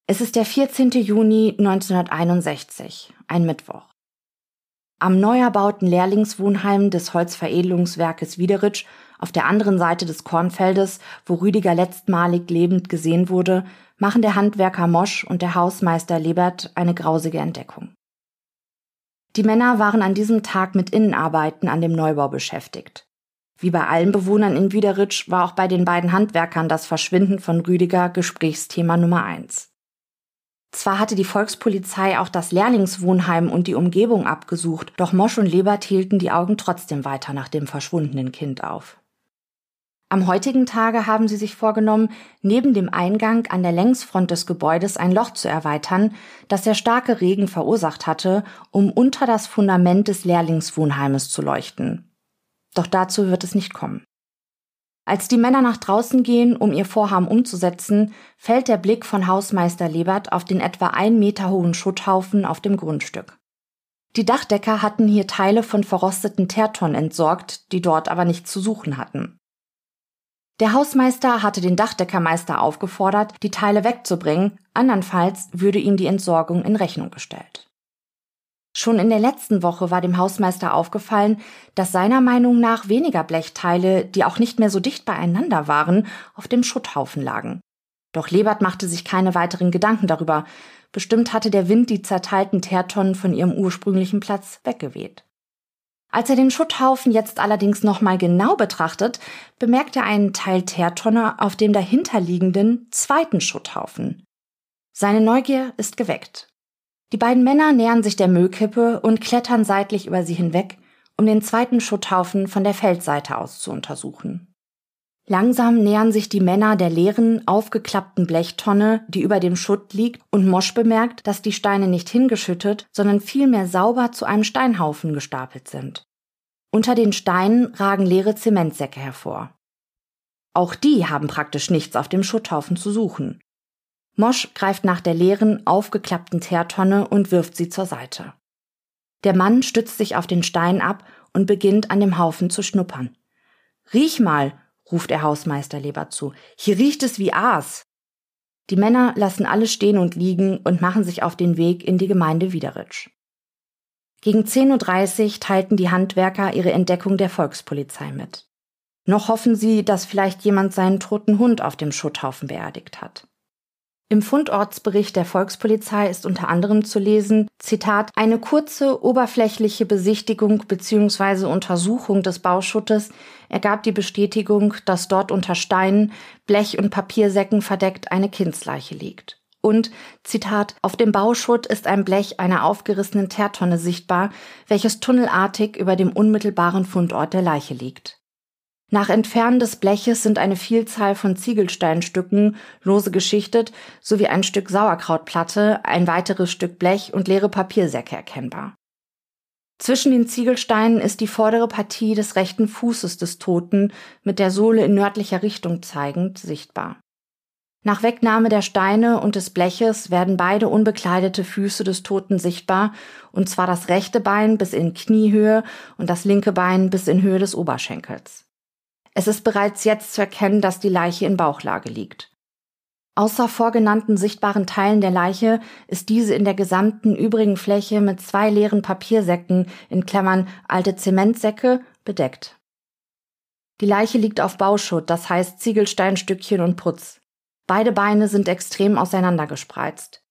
Es ist der 14. Juni 1961, ein Mittwoch. Am neu erbauten Lehrlingswohnheim des Holzveredelungswerkes Wiederitsch auf der anderen Seite des Kornfeldes, wo Rüdiger letztmalig lebend gesehen wurde, machen der Handwerker Mosch und der Hausmeister Lebert eine grausige Entdeckung. Die Männer waren an diesem Tag mit Innenarbeiten an dem Neubau beschäftigt. Wie bei allen Bewohnern in Wiederitsch war auch bei den beiden Handwerkern das Verschwinden von Rüdiger Gesprächsthema Nummer eins. Zwar hatte die Volkspolizei auch das Lehrlingswohnheim und die Umgebung abgesucht, doch Mosch und Lebert hielten die Augen trotzdem weiter nach dem verschwundenen Kind auf. Am heutigen Tage haben sie sich vorgenommen, neben dem Eingang an der Längsfront des Gebäudes ein Loch zu erweitern, das der starke Regen verursacht hatte, um unter das Fundament des Lehrlingswohnheimes zu leuchten. Doch dazu wird es nicht kommen. Als die Männer nach draußen gehen, um ihr Vorhaben umzusetzen, fällt der Blick von Hausmeister Lebert auf den etwa ein Meter hohen Schutthaufen auf dem Grundstück. Die Dachdecker hatten hier Teile von verrosteten Teertonnen entsorgt, die dort aber nichts zu suchen hatten. Der Hausmeister hatte den Dachdeckermeister aufgefordert, die Teile wegzubringen, andernfalls würde ihm die Entsorgung in Rechnung gestellt. Schon in der letzten Woche war dem Hausmeister aufgefallen, dass seiner Meinung nach weniger Blechteile, die auch nicht mehr so dicht beieinander waren, auf dem Schutthaufen lagen. Doch Lebert machte sich keine weiteren Gedanken darüber. Bestimmt hatte der Wind die zerteilten Teertonnen von ihrem ursprünglichen Platz weggeweht. Als er den Schutthaufen jetzt allerdings nochmal genau betrachtet, bemerkt er einen Teil Teertonne auf dem dahinterliegenden zweiten Schutthaufen. Seine Neugier ist geweckt. Die beiden Männer nähern sich der Müllkippe und klettern seitlich über sie hinweg, um den zweiten Schutthaufen von der Feldseite aus zu untersuchen. Langsam nähern sich die Männer der leeren, aufgeklappten Blechtonne, die über dem Schutt liegt, und Mosch bemerkt, dass die Steine nicht hingeschüttet, sondern vielmehr sauber zu einem Steinhaufen gestapelt sind. Unter den Steinen ragen leere Zementsäcke hervor. Auch die haben praktisch nichts auf dem Schutthaufen zu suchen. Mosch greift nach der leeren, aufgeklappten Teertonne und wirft sie zur Seite. Der Mann stützt sich auf den Stein ab und beginnt an dem Haufen zu schnuppern. Riech mal, ruft der Hausmeister Leber zu. Hier riecht es wie Aas. Die Männer lassen alles stehen und liegen und machen sich auf den Weg in die Gemeinde Wiederitsch. Gegen 10.30 Uhr teilten die Handwerker ihre Entdeckung der Volkspolizei mit. Noch hoffen sie, dass vielleicht jemand seinen toten Hund auf dem Schutthaufen beerdigt hat. Im Fundortsbericht der Volkspolizei ist unter anderem zu lesen, Zitat, eine kurze oberflächliche Besichtigung bzw. Untersuchung des Bauschuttes ergab die Bestätigung, dass dort unter Steinen, Blech- und Papiersäcken verdeckt eine Kindsleiche liegt. Und, Zitat, auf dem Bauschutt ist ein Blech einer aufgerissenen Teertonne sichtbar, welches tunnelartig über dem unmittelbaren Fundort der Leiche liegt. Nach Entfernen des Bleches sind eine Vielzahl von Ziegelsteinstücken lose geschichtet sowie ein Stück Sauerkrautplatte, ein weiteres Stück Blech und leere Papiersäcke erkennbar. Zwischen den Ziegelsteinen ist die vordere Partie des rechten Fußes des Toten mit der Sohle in nördlicher Richtung zeigend sichtbar. Nach Wegnahme der Steine und des Bleches werden beide unbekleidete Füße des Toten sichtbar, und zwar das rechte Bein bis in Kniehöhe und das linke Bein bis in Höhe des Oberschenkels. Es ist bereits jetzt zu erkennen, dass die Leiche in Bauchlage liegt. Außer vorgenannten sichtbaren Teilen der Leiche ist diese in der gesamten übrigen Fläche mit zwei leeren Papiersäcken in Klammern alte Zementsäcke bedeckt. Die Leiche liegt auf Bauschutt, das heißt Ziegelsteinstückchen und Putz. Beide Beine sind extrem auseinandergespreizt.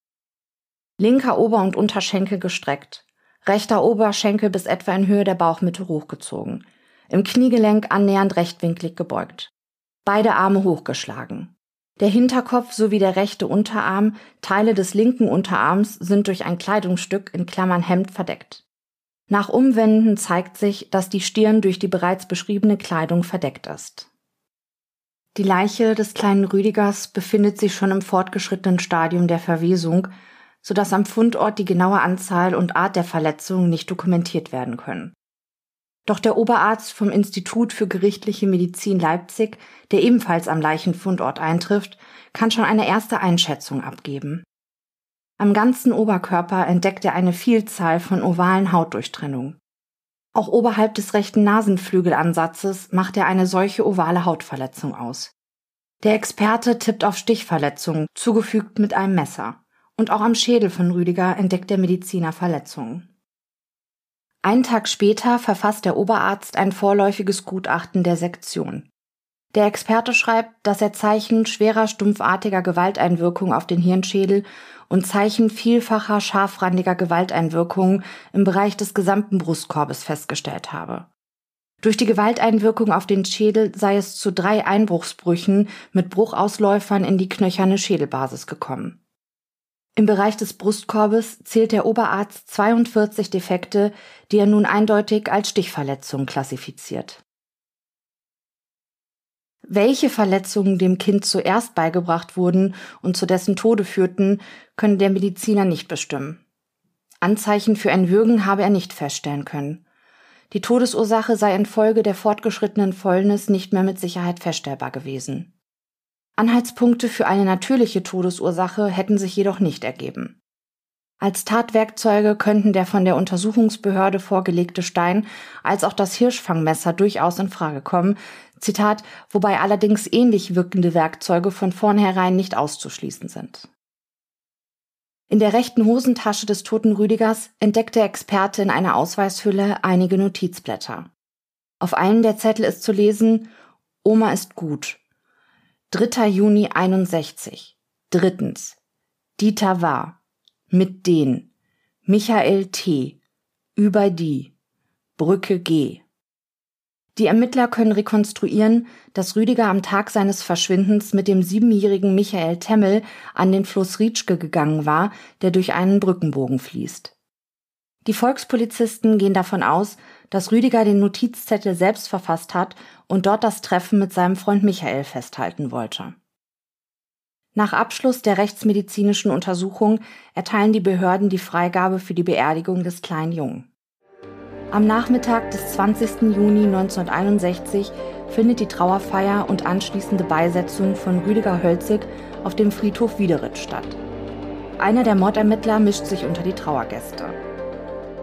Linker Ober- und Unterschenkel gestreckt, rechter Oberschenkel bis etwa in Höhe der Bauchmitte hochgezogen im Kniegelenk annähernd rechtwinklig gebeugt. Beide Arme hochgeschlagen. Der Hinterkopf sowie der rechte Unterarm, Teile des linken Unterarms sind durch ein Kleidungsstück in Klammern Hemd verdeckt. Nach Umwenden zeigt sich, dass die Stirn durch die bereits beschriebene Kleidung verdeckt ist. Die Leiche des kleinen Rüdigers befindet sich schon im fortgeschrittenen Stadium der Verwesung, so dass am Fundort die genaue Anzahl und Art der Verletzungen nicht dokumentiert werden können. Doch der Oberarzt vom Institut für gerichtliche Medizin Leipzig, der ebenfalls am Leichenfundort eintrifft, kann schon eine erste Einschätzung abgeben. Am ganzen Oberkörper entdeckt er eine Vielzahl von ovalen Hautdurchtrennungen. Auch oberhalb des rechten Nasenflügelansatzes macht er eine solche ovale Hautverletzung aus. Der Experte tippt auf Stichverletzungen, zugefügt mit einem Messer. Und auch am Schädel von Rüdiger entdeckt der Mediziner Verletzungen. Einen Tag später verfasst der Oberarzt ein vorläufiges Gutachten der Sektion. Der Experte schreibt, dass er Zeichen schwerer stumpfartiger Gewalteinwirkung auf den Hirnschädel und Zeichen vielfacher scharfrandiger Gewalteinwirkungen im Bereich des gesamten Brustkorbes festgestellt habe. Durch die Gewalteinwirkung auf den Schädel sei es zu drei Einbruchsbrüchen mit Bruchausläufern in die knöcherne Schädelbasis gekommen. Im Bereich des Brustkorbes zählt der Oberarzt 42 Defekte, die er nun eindeutig als Stichverletzung klassifiziert. Welche Verletzungen dem Kind zuerst beigebracht wurden und zu dessen Tode führten, können der Mediziner nicht bestimmen. Anzeichen für ein Würgen habe er nicht feststellen können. Die Todesursache sei infolge der fortgeschrittenen Fäulnis nicht mehr mit Sicherheit feststellbar gewesen. Anhaltspunkte für eine natürliche Todesursache hätten sich jedoch nicht ergeben. Als Tatwerkzeuge könnten der von der Untersuchungsbehörde vorgelegte Stein als auch das Hirschfangmesser durchaus in Frage kommen, Zitat, wobei allerdings ähnlich wirkende Werkzeuge von vornherein nicht auszuschließen sind. In der rechten Hosentasche des toten Rüdigers entdeckt der Experte in einer Ausweishülle einige Notizblätter. Auf einem der Zettel ist zu lesen, Oma ist gut. 3. Juni 61. Drittens. Dieter war. Mit den. Michael T. Über die. Brücke G. Die Ermittler können rekonstruieren, dass Rüdiger am Tag seines Verschwindens mit dem siebenjährigen Michael Temmel an den Fluss Rietschke gegangen war, der durch einen Brückenbogen fließt. Die Volkspolizisten gehen davon aus, dass Rüdiger den Notizzettel selbst verfasst hat und dort das Treffen mit seinem Freund Michael festhalten wollte. Nach Abschluss der rechtsmedizinischen Untersuchung erteilen die Behörden die Freigabe für die Beerdigung des kleinen Jungen. Am Nachmittag des 20. Juni 1961 findet die Trauerfeier und anschließende Beisetzung von Rüdiger Hölzig auf dem Friedhof Wiederitz statt. Einer der Mordermittler mischt sich unter die Trauergäste.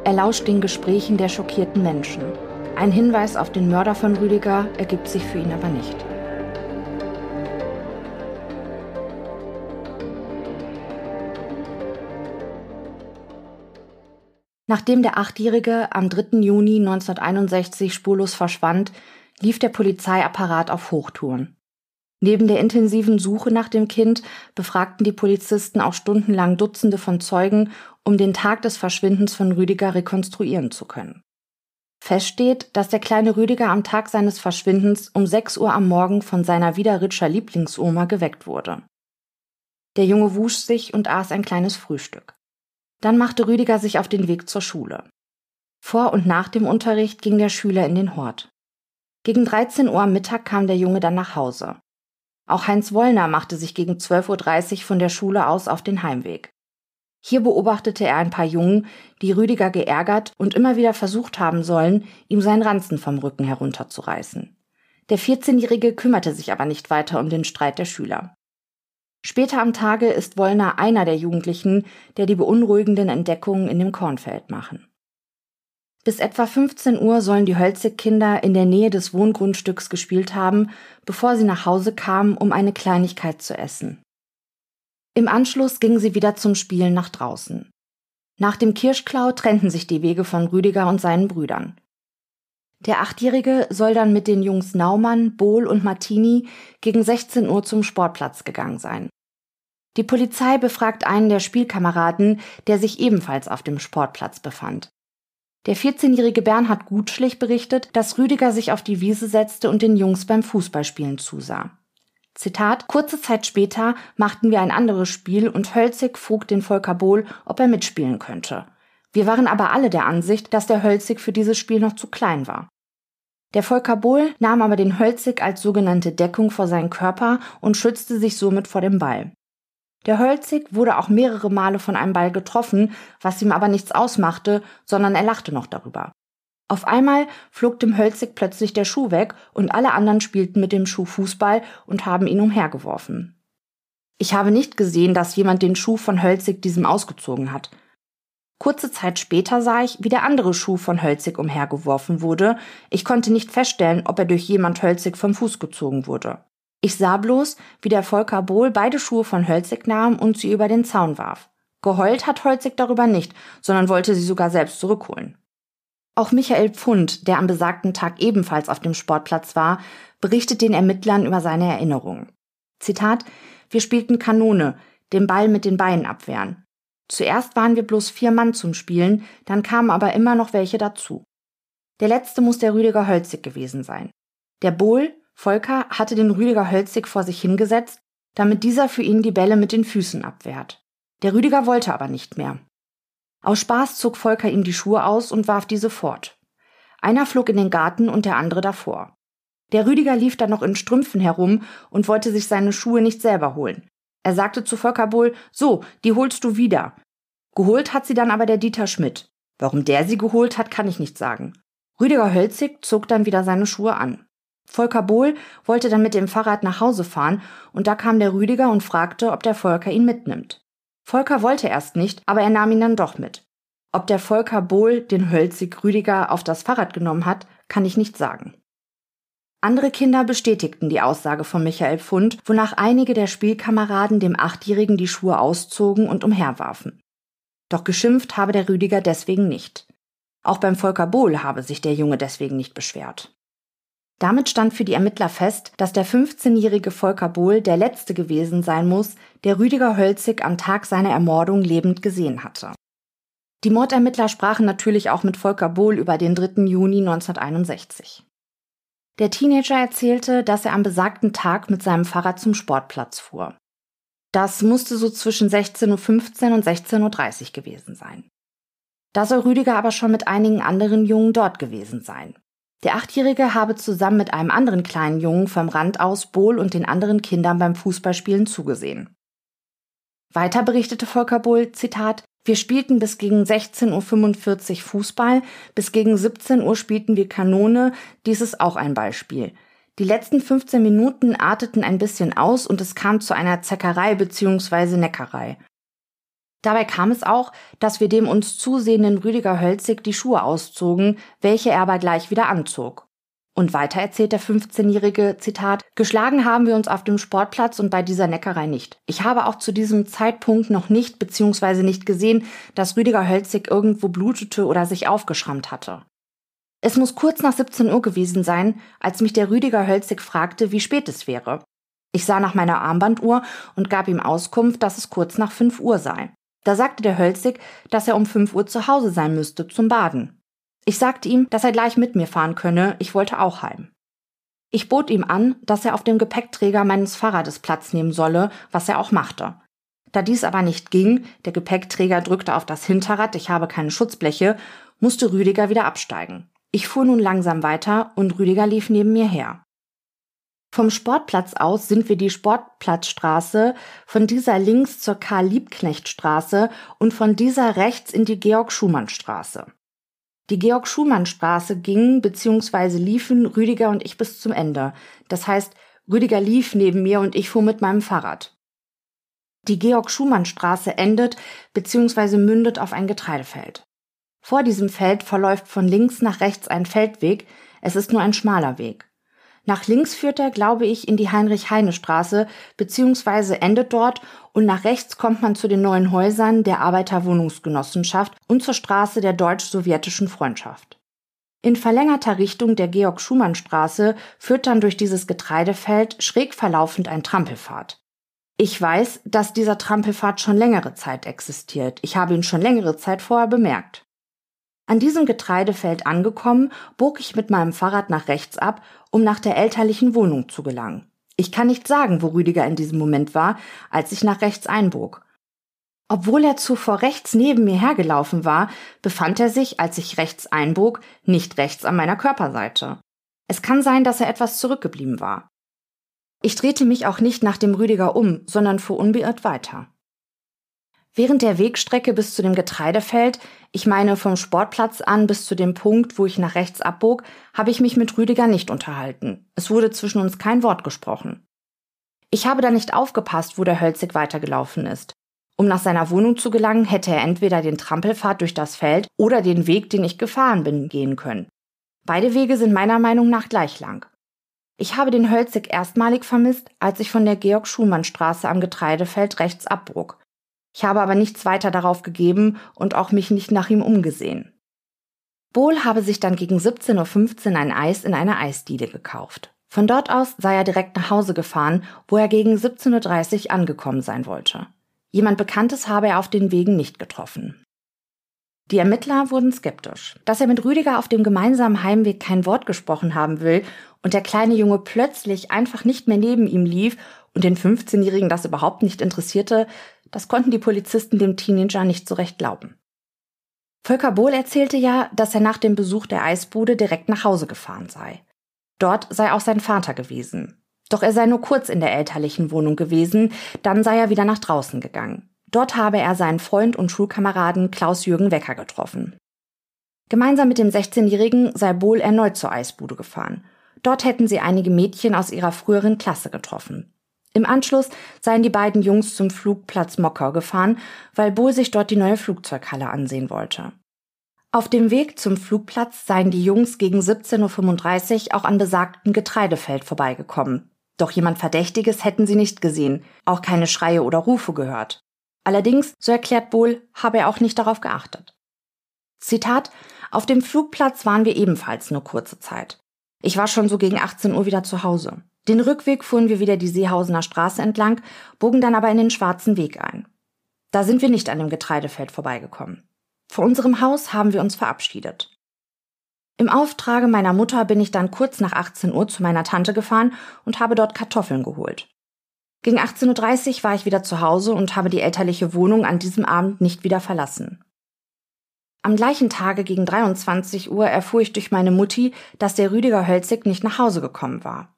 Er lauscht den Gesprächen der schockierten Menschen. Ein Hinweis auf den Mörder von Rüdiger ergibt sich für ihn aber nicht. Nachdem der Achtjährige am 3. Juni 1961 spurlos verschwand, lief der Polizeiapparat auf Hochtouren. Neben der intensiven Suche nach dem Kind befragten die Polizisten auch stundenlang Dutzende von Zeugen, um den Tag des Verschwindens von Rüdiger rekonstruieren zu können. Fest steht, dass der kleine Rüdiger am Tag seines Verschwindens um 6 Uhr am Morgen von seiner Wiederritscher Lieblingsoma geweckt wurde. Der Junge wusch sich und aß ein kleines Frühstück. Dann machte Rüdiger sich auf den Weg zur Schule. Vor und nach dem Unterricht ging der Schüler in den Hort. Gegen 13 Uhr am Mittag kam der Junge dann nach Hause. Auch Heinz Wollner machte sich gegen 12.30 Uhr von der Schule aus auf den Heimweg. Hier beobachtete er ein paar Jungen, die Rüdiger geärgert und immer wieder versucht haben sollen, ihm seinen Ranzen vom Rücken herunterzureißen. Der 14-Jährige kümmerte sich aber nicht weiter um den Streit der Schüler. Später am Tage ist Wollner einer der Jugendlichen, der die beunruhigenden Entdeckungen in dem Kornfeld machen. Bis etwa 15 Uhr sollen die Hölzig-Kinder in der Nähe des Wohngrundstücks gespielt haben, bevor sie nach Hause kamen, um eine Kleinigkeit zu essen. Im Anschluss gingen sie wieder zum Spielen nach draußen. Nach dem Kirschklau trennten sich die Wege von Rüdiger und seinen Brüdern. Der Achtjährige soll dann mit den Jungs Naumann, Bohl und Martini gegen 16 Uhr zum Sportplatz gegangen sein. Die Polizei befragt einen der Spielkameraden, der sich ebenfalls auf dem Sportplatz befand. Der 14-jährige Bernhard Gutschlich berichtet, dass Rüdiger sich auf die Wiese setzte und den Jungs beim Fußballspielen zusah. Zitat, kurze Zeit später machten wir ein anderes Spiel und Hölzig frug den Volker Bohl, ob er mitspielen könnte. Wir waren aber alle der Ansicht, dass der Hölzig für dieses Spiel noch zu klein war. Der Volker Bohl nahm aber den Hölzig als sogenannte Deckung vor seinen Körper und schützte sich somit vor dem Ball. Der Hölzig wurde auch mehrere Male von einem Ball getroffen, was ihm aber nichts ausmachte, sondern er lachte noch darüber. Auf einmal flog dem Hölzig plötzlich der Schuh weg und alle anderen spielten mit dem Schuh Fußball und haben ihn umhergeworfen. Ich habe nicht gesehen, dass jemand den Schuh von Hölzig diesem ausgezogen hat. Kurze Zeit später sah ich, wie der andere Schuh von Hölzig umhergeworfen wurde. Ich konnte nicht feststellen, ob er durch jemand Hölzig vom Fuß gezogen wurde. Ich sah bloß, wie der Volker Bohl beide Schuhe von Hölzig nahm und sie über den Zaun warf. Geheult hat Holzig darüber nicht, sondern wollte sie sogar selbst zurückholen. Auch Michael Pfund, der am besagten Tag ebenfalls auf dem Sportplatz war, berichtet den Ermittlern über seine Erinnerungen. Zitat, wir spielten Kanone, den Ball mit den Beinen abwehren. Zuerst waren wir bloß vier Mann zum Spielen, dann kamen aber immer noch welche dazu. Der letzte muss der Rüdiger Hölzig gewesen sein. Der Bohl, Volker, hatte den Rüdiger Hölzig vor sich hingesetzt, damit dieser für ihn die Bälle mit den Füßen abwehrt. Der Rüdiger wollte aber nicht mehr. Aus Spaß zog Volker ihm die Schuhe aus und warf diese fort. Einer flog in den Garten und der andere davor. Der Rüdiger lief dann noch in Strümpfen herum und wollte sich seine Schuhe nicht selber holen. Er sagte zu Volker Bohl, so, die holst du wieder. Geholt hat sie dann aber der Dieter Schmidt. Warum der sie geholt hat, kann ich nicht sagen. Rüdiger Hölzig zog dann wieder seine Schuhe an. Volker Bohl wollte dann mit dem Fahrrad nach Hause fahren und da kam der Rüdiger und fragte, ob der Volker ihn mitnimmt. Volker wollte erst nicht, aber er nahm ihn dann doch mit. Ob der Volker Bohl den Hölzig Rüdiger auf das Fahrrad genommen hat, kann ich nicht sagen. Andere Kinder bestätigten die Aussage von Michael Pfund, wonach einige der Spielkameraden dem Achtjährigen die Schuhe auszogen und umherwarfen. Doch geschimpft habe der Rüdiger deswegen nicht. Auch beim Volker Bohl habe sich der Junge deswegen nicht beschwert. Damit stand für die Ermittler fest, dass der 15-jährige Volker Bohl der letzte gewesen sein muss, der Rüdiger Hölzig am Tag seiner Ermordung lebend gesehen hatte. Die Mordermittler sprachen natürlich auch mit Volker Bohl über den 3. Juni 1961. Der Teenager erzählte, dass er am besagten Tag mit seinem Fahrrad zum Sportplatz fuhr. Das musste so zwischen 16.15 Uhr und 16.30 Uhr gewesen sein. Da soll Rüdiger aber schon mit einigen anderen Jungen dort gewesen sein. Der Achtjährige habe zusammen mit einem anderen kleinen Jungen vom Rand aus Bohl und den anderen Kindern beim Fußballspielen zugesehen. Weiter berichtete Volker Bohl, Zitat, wir spielten bis gegen 16.45 Uhr Fußball, bis gegen 17 Uhr spielten wir Kanone, dies ist auch ein Beispiel. Die letzten 15 Minuten arteten ein bisschen aus und es kam zu einer Zeckerei bzw. Neckerei. Dabei kam es auch, dass wir dem uns zusehenden Rüdiger Hölzig die Schuhe auszogen, welche er aber gleich wieder anzog. Und weiter erzählt der 15-jährige, Zitat, geschlagen haben wir uns auf dem Sportplatz und bei dieser Neckerei nicht. Ich habe auch zu diesem Zeitpunkt noch nicht bzw. nicht gesehen, dass Rüdiger Hölzig irgendwo blutete oder sich aufgeschrammt hatte. Es muss kurz nach 17 Uhr gewesen sein, als mich der Rüdiger Hölzig fragte, wie spät es wäre. Ich sah nach meiner Armbanduhr und gab ihm Auskunft, dass es kurz nach 5 Uhr sei. Da sagte der Hölzig, dass er um 5 Uhr zu Hause sein müsste zum Baden. Ich sagte ihm, dass er gleich mit mir fahren könne, ich wollte auch heim. Ich bot ihm an, dass er auf dem Gepäckträger meines Fahrrades Platz nehmen solle, was er auch machte. Da dies aber nicht ging, der Gepäckträger drückte auf das Hinterrad, ich habe keine Schutzbleche, musste Rüdiger wieder absteigen. Ich fuhr nun langsam weiter und Rüdiger lief neben mir her. Vom Sportplatz aus sind wir die Sportplatzstraße, von dieser links zur Karl-Liebknecht-Straße und von dieser rechts in die Georg-Schumann-Straße. Die Georg-Schumann-Straße ging bzw. liefen Rüdiger und ich bis zum Ende. Das heißt, Rüdiger lief neben mir und ich fuhr mit meinem Fahrrad. Die Georg-Schumann-Straße endet bzw. mündet auf ein Getreidefeld. Vor diesem Feld verläuft von links nach rechts ein Feldweg, es ist nur ein schmaler Weg. Nach links führt er, glaube ich, in die Heinrich-Heine-Straße, beziehungsweise endet dort und nach rechts kommt man zu den neuen Häusern der Arbeiterwohnungsgenossenschaft und zur Straße der deutsch-sowjetischen Freundschaft. In verlängerter Richtung der Georg-Schumann-Straße führt dann durch dieses Getreidefeld schräg verlaufend ein Trampelpfad. Ich weiß, dass dieser Trampelpfad schon längere Zeit existiert. Ich habe ihn schon längere Zeit vorher bemerkt. An diesem Getreidefeld angekommen, bog ich mit meinem Fahrrad nach rechts ab, um nach der elterlichen Wohnung zu gelangen. Ich kann nicht sagen, wo Rüdiger in diesem Moment war, als ich nach rechts einbog. Obwohl er zuvor rechts neben mir hergelaufen war, befand er sich, als ich rechts einbog, nicht rechts an meiner Körperseite. Es kann sein, dass er etwas zurückgeblieben war. Ich drehte mich auch nicht nach dem Rüdiger um, sondern fuhr unbeirrt weiter. Während der Wegstrecke bis zu dem Getreidefeld, ich meine vom Sportplatz an bis zu dem Punkt, wo ich nach rechts abbog, habe ich mich mit Rüdiger nicht unterhalten. Es wurde zwischen uns kein Wort gesprochen. Ich habe da nicht aufgepasst, wo der Hölzig weitergelaufen ist. Um nach seiner Wohnung zu gelangen, hätte er entweder den Trampelpfad durch das Feld oder den Weg, den ich gefahren bin, gehen können. Beide Wege sind meiner Meinung nach gleich lang. Ich habe den Hölzig erstmalig vermisst, als ich von der Georg-Schumann-Straße am Getreidefeld rechts abbog. Ich habe aber nichts weiter darauf gegeben und auch mich nicht nach ihm umgesehen. Bohl habe sich dann gegen 17.15 Uhr ein Eis in einer Eisdiele gekauft. Von dort aus sei er direkt nach Hause gefahren, wo er gegen 17.30 Uhr angekommen sein wollte. Jemand Bekanntes habe er auf den Wegen nicht getroffen. Die Ermittler wurden skeptisch. Dass er mit Rüdiger auf dem gemeinsamen Heimweg kein Wort gesprochen haben will und der kleine Junge plötzlich einfach nicht mehr neben ihm lief und den 15-Jährigen das überhaupt nicht interessierte, das konnten die Polizisten dem Teenager nicht so recht glauben. Volker Bohl erzählte ja, dass er nach dem Besuch der Eisbude direkt nach Hause gefahren sei. Dort sei auch sein Vater gewesen. Doch er sei nur kurz in der elterlichen Wohnung gewesen, dann sei er wieder nach draußen gegangen. Dort habe er seinen Freund und Schulkameraden Klaus-Jürgen Wecker getroffen. Gemeinsam mit dem 16-Jährigen sei Bohl erneut zur Eisbude gefahren. Dort hätten sie einige Mädchen aus ihrer früheren Klasse getroffen. Im Anschluss seien die beiden Jungs zum Flugplatz Mockau gefahren, weil Bohl sich dort die neue Flugzeughalle ansehen wollte. Auf dem Weg zum Flugplatz seien die Jungs gegen 17.35 Uhr auch an besagtem Getreidefeld vorbeigekommen. Doch jemand Verdächtiges hätten sie nicht gesehen, auch keine Schreie oder Rufe gehört. Allerdings, so erklärt Bohl, habe er auch nicht darauf geachtet. Zitat, auf dem Flugplatz waren wir ebenfalls nur kurze Zeit. Ich war schon so gegen 18 Uhr wieder zu Hause. Den Rückweg fuhren wir wieder die Seehausener Straße entlang, bogen dann aber in den schwarzen Weg ein. Da sind wir nicht an dem Getreidefeld vorbeigekommen. Vor unserem Haus haben wir uns verabschiedet. Im Auftrage meiner Mutter bin ich dann kurz nach 18 Uhr zu meiner Tante gefahren und habe dort Kartoffeln geholt. Gegen 18.30 Uhr war ich wieder zu Hause und habe die elterliche Wohnung an diesem Abend nicht wieder verlassen. Am gleichen Tage gegen 23 Uhr erfuhr ich durch meine Mutti, dass der Rüdiger Hölzig nicht nach Hause gekommen war.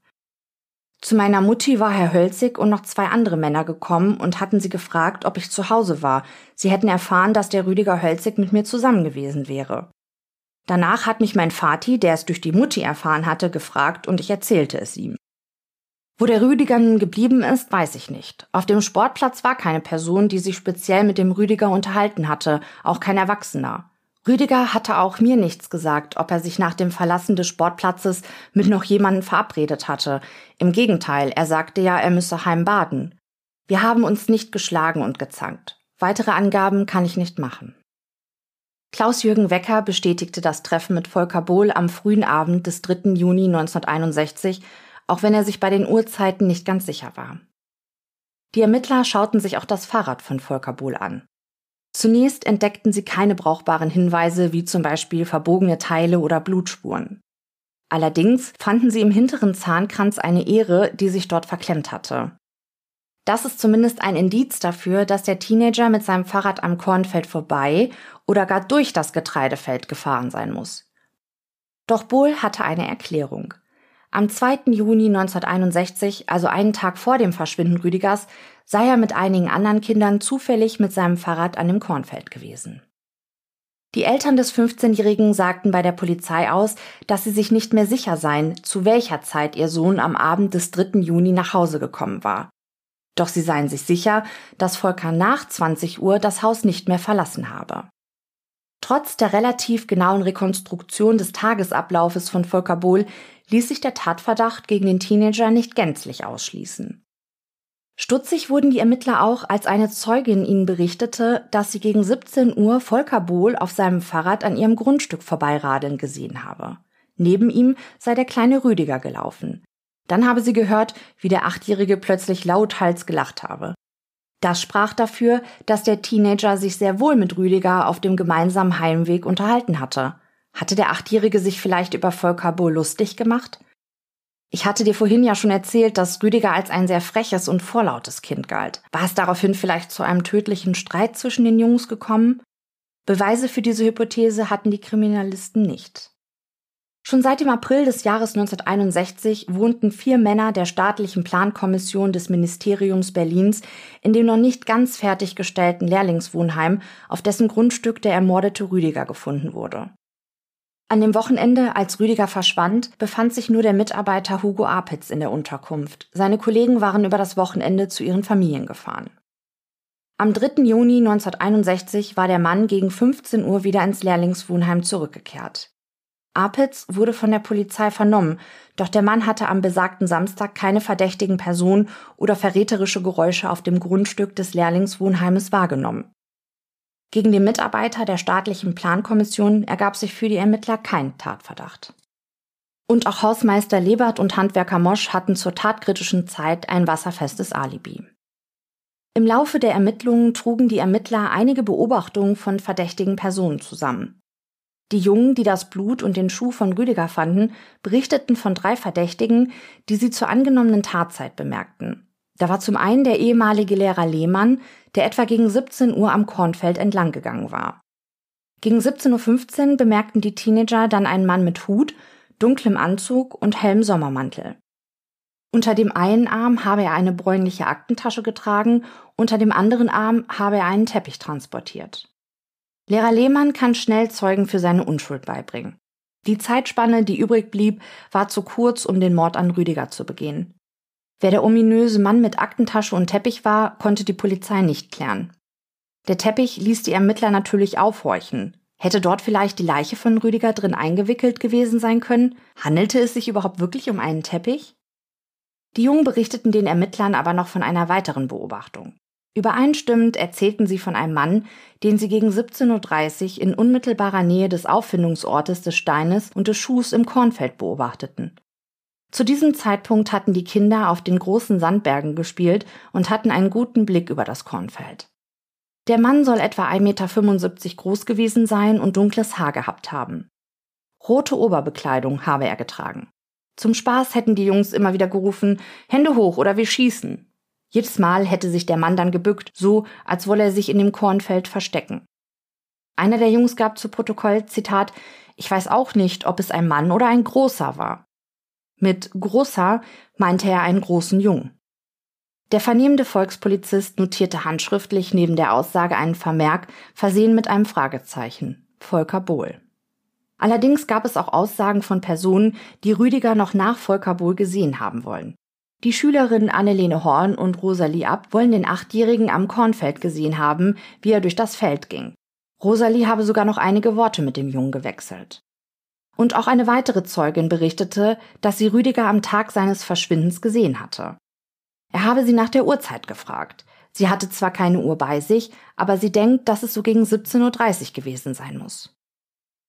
Zu meiner Mutti war Herr Hölzig und noch zwei andere Männer gekommen und hatten sie gefragt, ob ich zu Hause war. Sie hätten erfahren, dass der Rüdiger Hölzig mit mir zusammen gewesen wäre. Danach hat mich mein Vati, der es durch die Mutti erfahren hatte, gefragt und ich erzählte es ihm. Wo der Rüdiger nun geblieben ist, weiß ich nicht. Auf dem Sportplatz war keine Person, die sich speziell mit dem Rüdiger unterhalten hatte, auch kein Erwachsener. Rüdiger hatte auch mir nichts gesagt, ob er sich nach dem Verlassen des Sportplatzes mit noch jemandem verabredet hatte. Im Gegenteil, er sagte ja, er müsse heim baden. Wir haben uns nicht geschlagen und gezankt. Weitere Angaben kann ich nicht machen. Klaus-Jürgen Wecker bestätigte das Treffen mit Volker Bohl am frühen Abend des 3. Juni 1961, auch wenn er sich bei den Uhrzeiten nicht ganz sicher war. Die Ermittler schauten sich auch das Fahrrad von Volker Bohl an. Zunächst entdeckten sie keine brauchbaren Hinweise wie zum Beispiel verbogene Teile oder Blutspuren. Allerdings fanden sie im hinteren Zahnkranz eine Ehre, die sich dort verklemmt hatte. Das ist zumindest ein Indiz dafür, dass der Teenager mit seinem Fahrrad am Kornfeld vorbei oder gar durch das Getreidefeld gefahren sein muss. Doch Bohl hatte eine Erklärung. Am 2. Juni 1961, also einen Tag vor dem Verschwinden Rüdigers, sei er mit einigen anderen Kindern zufällig mit seinem Fahrrad an dem Kornfeld gewesen. Die Eltern des 15-Jährigen sagten bei der Polizei aus, dass sie sich nicht mehr sicher seien, zu welcher Zeit ihr Sohn am Abend des 3. Juni nach Hause gekommen war. Doch sie seien sich sicher, dass Volker nach 20 Uhr das Haus nicht mehr verlassen habe. Trotz der relativ genauen Rekonstruktion des Tagesablaufes von Volker Bohl ließ sich der Tatverdacht gegen den Teenager nicht gänzlich ausschließen. Stutzig wurden die Ermittler auch, als eine Zeugin ihnen berichtete, dass sie gegen 17 Uhr Volker Bohl auf seinem Fahrrad an ihrem Grundstück vorbeiradeln gesehen habe. Neben ihm sei der kleine Rüdiger gelaufen. Dann habe sie gehört, wie der Achtjährige plötzlich lauthals gelacht habe. Das sprach dafür, dass der Teenager sich sehr wohl mit Rüdiger auf dem gemeinsamen Heimweg unterhalten hatte. Hatte der Achtjährige sich vielleicht über Volker Bohl lustig gemacht? Ich hatte dir vorhin ja schon erzählt, dass Rüdiger als ein sehr freches und vorlautes Kind galt. War es daraufhin vielleicht zu einem tödlichen Streit zwischen den Jungs gekommen? Beweise für diese Hypothese hatten die Kriminalisten nicht. Schon seit dem April des Jahres 1961 wohnten vier Männer der staatlichen Plankommission des Ministeriums Berlins in dem noch nicht ganz fertiggestellten Lehrlingswohnheim, auf dessen Grundstück der ermordete Rüdiger gefunden wurde. An dem Wochenende, als Rüdiger verschwand, befand sich nur der Mitarbeiter Hugo Apitz in der Unterkunft. Seine Kollegen waren über das Wochenende zu ihren Familien gefahren. Am 3. Juni 1961 war der Mann gegen 15 Uhr wieder ins Lehrlingswohnheim zurückgekehrt. Apitz wurde von der Polizei vernommen, doch der Mann hatte am besagten Samstag keine verdächtigen Personen oder verräterische Geräusche auf dem Grundstück des Lehrlingswohnheimes wahrgenommen. Gegen den Mitarbeiter der staatlichen Plankommission ergab sich für die Ermittler kein Tatverdacht. Und auch Hausmeister Lebert und Handwerker Mosch hatten zur tatkritischen Zeit ein wasserfestes Alibi. Im Laufe der Ermittlungen trugen die Ermittler einige Beobachtungen von verdächtigen Personen zusammen. Die Jungen, die das Blut und den Schuh von Rüdiger fanden, berichteten von drei Verdächtigen, die sie zur angenommenen Tatzeit bemerkten. Da war zum einen der ehemalige Lehrer Lehmann, der etwa gegen 17 Uhr am Kornfeld entlang gegangen war. Gegen 17.15 Uhr bemerkten die Teenager dann einen Mann mit Hut, dunklem Anzug und hellem Sommermantel. Unter dem einen Arm habe er eine bräunliche Aktentasche getragen, unter dem anderen Arm habe er einen Teppich transportiert. Lehrer Lehmann kann schnell Zeugen für seine Unschuld beibringen. Die Zeitspanne, die übrig blieb, war zu kurz, um den Mord an Rüdiger zu begehen. Wer der ominöse Mann mit Aktentasche und Teppich war, konnte die Polizei nicht klären. Der Teppich ließ die Ermittler natürlich aufhorchen. Hätte dort vielleicht die Leiche von Rüdiger drin eingewickelt gewesen sein können? Handelte es sich überhaupt wirklich um einen Teppich? Die Jungen berichteten den Ermittlern aber noch von einer weiteren Beobachtung. Übereinstimmend erzählten sie von einem Mann, den sie gegen 17.30 Uhr in unmittelbarer Nähe des Auffindungsortes des Steines und des Schuhs im Kornfeld beobachteten. Zu diesem Zeitpunkt hatten die Kinder auf den großen Sandbergen gespielt und hatten einen guten Blick über das Kornfeld. Der Mann soll etwa 1,75 Meter groß gewesen sein und dunkles Haar gehabt haben. Rote Oberbekleidung habe er getragen. Zum Spaß hätten die Jungs immer wieder gerufen, Hände hoch oder wir schießen. Jedes Mal hätte sich der Mann dann gebückt, so als wolle er sich in dem Kornfeld verstecken. Einer der Jungs gab zu Protokoll, Zitat, ich weiß auch nicht, ob es ein Mann oder ein großer war. Mit großer meinte er einen großen Jungen. Der vernehmende Volkspolizist notierte handschriftlich neben der Aussage einen Vermerk, versehen mit einem Fragezeichen. Volker Bohl. Allerdings gab es auch Aussagen von Personen, die Rüdiger noch nach Volker Bohl gesehen haben wollen. Die Schülerinnen Annelene Horn und Rosalie Abt wollen den Achtjährigen am Kornfeld gesehen haben, wie er durch das Feld ging. Rosalie habe sogar noch einige Worte mit dem Jungen gewechselt. Und auch eine weitere Zeugin berichtete, dass sie Rüdiger am Tag seines Verschwindens gesehen hatte. Er habe sie nach der Uhrzeit gefragt. Sie hatte zwar keine Uhr bei sich, aber sie denkt, dass es so gegen 17.30 Uhr gewesen sein muss.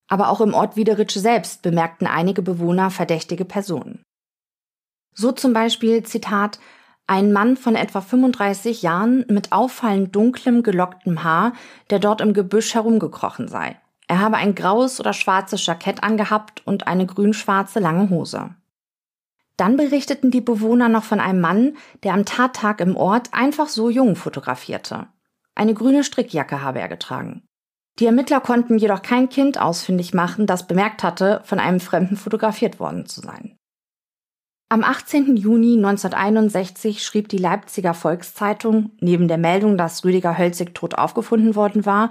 Aber auch im Ort Wiederitsch selbst bemerkten einige Bewohner verdächtige Personen. So zum Beispiel, Zitat, ein Mann von etwa 35 Jahren mit auffallend dunklem, gelocktem Haar, der dort im Gebüsch herumgekrochen sei. Er habe ein graues oder schwarzes Jackett angehabt und eine grün-schwarze lange Hose. Dann berichteten die Bewohner noch von einem Mann, der am Tattag im Ort einfach so jung fotografierte. Eine grüne Strickjacke habe er getragen. Die Ermittler konnten jedoch kein Kind ausfindig machen, das bemerkt hatte, von einem Fremden fotografiert worden zu sein. Am 18. Juni 1961 schrieb die Leipziger Volkszeitung, neben der Meldung, dass Rüdiger Hölzig tot aufgefunden worden war,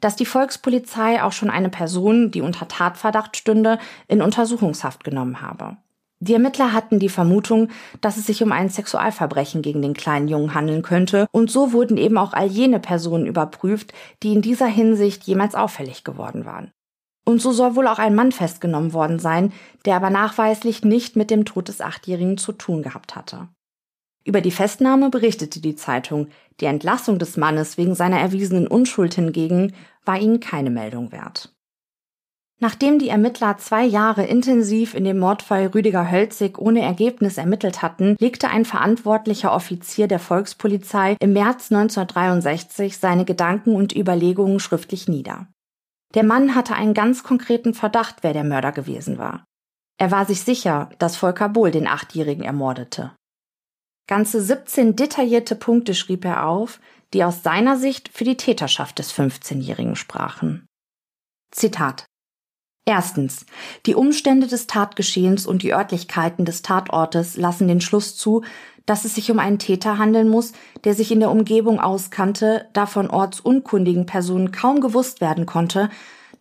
dass die Volkspolizei auch schon eine Person, die unter Tatverdacht stünde, in Untersuchungshaft genommen habe. Die Ermittler hatten die Vermutung, dass es sich um ein Sexualverbrechen gegen den kleinen Jungen handeln könnte, und so wurden eben auch all jene Personen überprüft, die in dieser Hinsicht jemals auffällig geworden waren. Und so soll wohl auch ein Mann festgenommen worden sein, der aber nachweislich nicht mit dem Tod des Achtjährigen zu tun gehabt hatte. Über die Festnahme berichtete die Zeitung, die Entlassung des Mannes wegen seiner erwiesenen Unschuld hingegen war ihnen keine Meldung wert. Nachdem die Ermittler zwei Jahre intensiv in dem Mordfall Rüdiger Hölzig ohne Ergebnis ermittelt hatten, legte ein verantwortlicher Offizier der Volkspolizei im März 1963 seine Gedanken und Überlegungen schriftlich nieder. Der Mann hatte einen ganz konkreten Verdacht, wer der Mörder gewesen war. Er war sich sicher, dass Volker Bohl den Achtjährigen ermordete. Ganze 17 detaillierte Punkte schrieb er auf, die aus seiner Sicht für die Täterschaft des 15-Jährigen sprachen. Zitat Erstens. Die Umstände des Tatgeschehens und die Örtlichkeiten des Tatortes lassen den Schluss zu, dass es sich um einen Täter handeln muss, der sich in der Umgebung auskannte, da von ortsunkundigen Personen kaum gewusst werden konnte,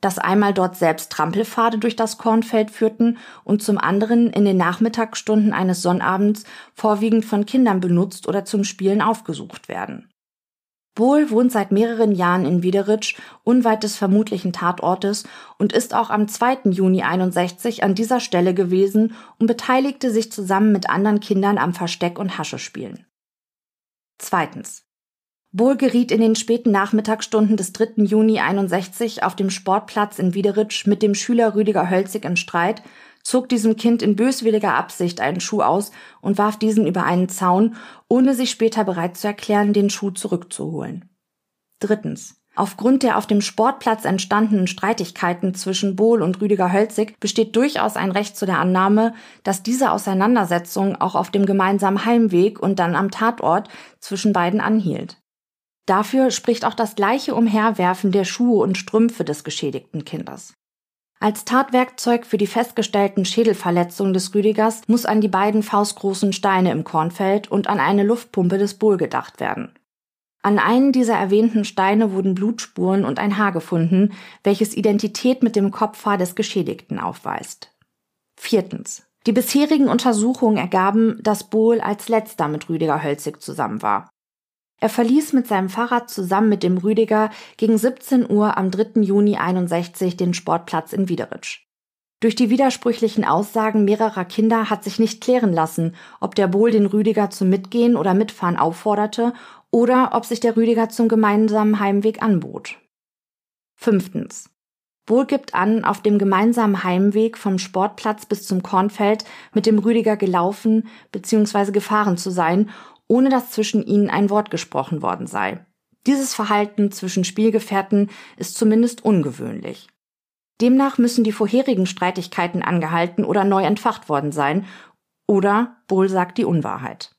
dass einmal dort selbst Trampelpfade durch das Kornfeld führten und zum anderen in den Nachmittagsstunden eines Sonnabends vorwiegend von Kindern benutzt oder zum Spielen aufgesucht werden. Bohl wohnt seit mehreren Jahren in Wiederitsch, unweit des vermutlichen Tatortes, und ist auch am 2. Juni 61 an dieser Stelle gewesen und beteiligte sich zusammen mit anderen Kindern am Versteck- und Haschespielen. Zweitens. Bohl geriet in den späten Nachmittagsstunden des 3. Juni 61 auf dem Sportplatz in Wiederitsch mit dem Schüler Rüdiger Hölzig in Streit, zog diesem Kind in böswilliger Absicht einen Schuh aus und warf diesen über einen Zaun, ohne sich später bereit zu erklären, den Schuh zurückzuholen. Drittens. Aufgrund der auf dem Sportplatz entstandenen Streitigkeiten zwischen Bohl und Rüdiger Hölzig besteht durchaus ein Recht zu der Annahme, dass diese Auseinandersetzung auch auf dem gemeinsamen Heimweg und dann am Tatort zwischen beiden anhielt. Dafür spricht auch das gleiche Umherwerfen der Schuhe und Strümpfe des geschädigten Kindes. Als Tatwerkzeug für die festgestellten Schädelverletzungen des Rüdigers muss an die beiden faustgroßen Steine im Kornfeld und an eine Luftpumpe des Bohl gedacht werden. An einen dieser erwähnten Steine wurden Blutspuren und ein Haar gefunden, welches Identität mit dem Kopfhaar des Geschädigten aufweist. Viertens. Die bisherigen Untersuchungen ergaben, dass Bohl als letzter mit Rüdiger Hölzig zusammen war. Er verließ mit seinem Fahrrad zusammen mit dem Rüdiger gegen 17 Uhr am 3. Juni 61 den Sportplatz in Wiederitsch. Durch die widersprüchlichen Aussagen mehrerer Kinder hat sich nicht klären lassen, ob der Bohl den Rüdiger zum Mitgehen oder Mitfahren aufforderte oder ob sich der Rüdiger zum gemeinsamen Heimweg anbot. Fünftens. Bohl gibt an, auf dem gemeinsamen Heimweg vom Sportplatz bis zum Kornfeld mit dem Rüdiger gelaufen bzw. gefahren zu sein, ohne dass zwischen ihnen ein Wort gesprochen worden sei. Dieses Verhalten zwischen Spielgefährten ist zumindest ungewöhnlich. Demnach müssen die vorherigen Streitigkeiten angehalten oder neu entfacht worden sein, oder Bohl sagt die Unwahrheit.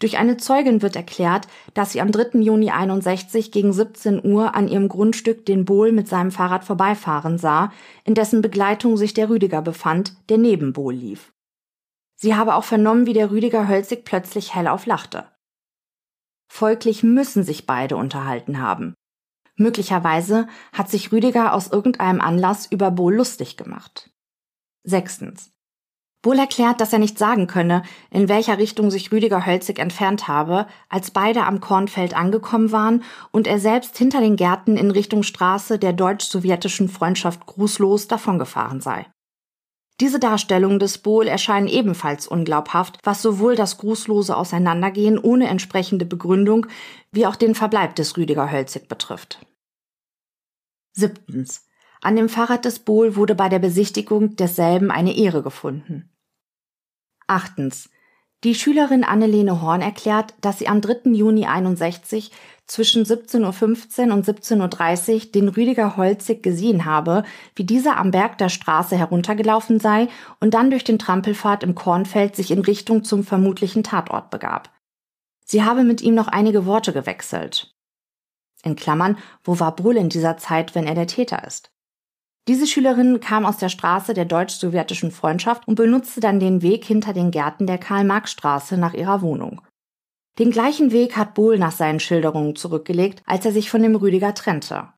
Durch eine Zeugin wird erklärt, dass sie am 3. Juni 61 gegen 17 Uhr an ihrem Grundstück den Bohl mit seinem Fahrrad vorbeifahren sah, in dessen Begleitung sich der Rüdiger befand, der neben Bohl lief. Sie habe auch vernommen, wie der Rüdiger Hölzig plötzlich hellauf lachte. Folglich müssen sich beide unterhalten haben. Möglicherweise hat sich Rüdiger aus irgendeinem Anlass über Bohl lustig gemacht. Sechstens. Bohl erklärt, dass er nicht sagen könne, in welcher Richtung sich Rüdiger Hölzig entfernt habe, als beide am Kornfeld angekommen waren und er selbst hinter den Gärten in Richtung Straße der deutsch-sowjetischen Freundschaft grußlos davongefahren sei. Diese Darstellungen des Bohl erscheinen ebenfalls unglaubhaft, was sowohl das grußlose Auseinandergehen ohne entsprechende Begründung wie auch den Verbleib des Rüdiger Hölzig betrifft. Siebtens. An dem Fahrrad des Bohl wurde bei der Besichtigung desselben eine Ehre gefunden. Achtens. Die Schülerin Annelene Horn erklärt, dass sie am 3. Juni 61 zwischen 17.15 Uhr und 17.30 Uhr den Rüdiger Holzig gesehen habe, wie dieser am Berg der Straße heruntergelaufen sei und dann durch den Trampelpfad im Kornfeld sich in Richtung zum vermutlichen Tatort begab. Sie habe mit ihm noch einige Worte gewechselt. In Klammern, wo war Brull in dieser Zeit, wenn er der Täter ist? Diese Schülerin kam aus der Straße der deutsch-sowjetischen Freundschaft und benutzte dann den Weg hinter den Gärten der Karl-Marx-Straße nach ihrer Wohnung. Den gleichen Weg hat Bohl nach seinen Schilderungen zurückgelegt, als er sich von dem Rüdiger trennte.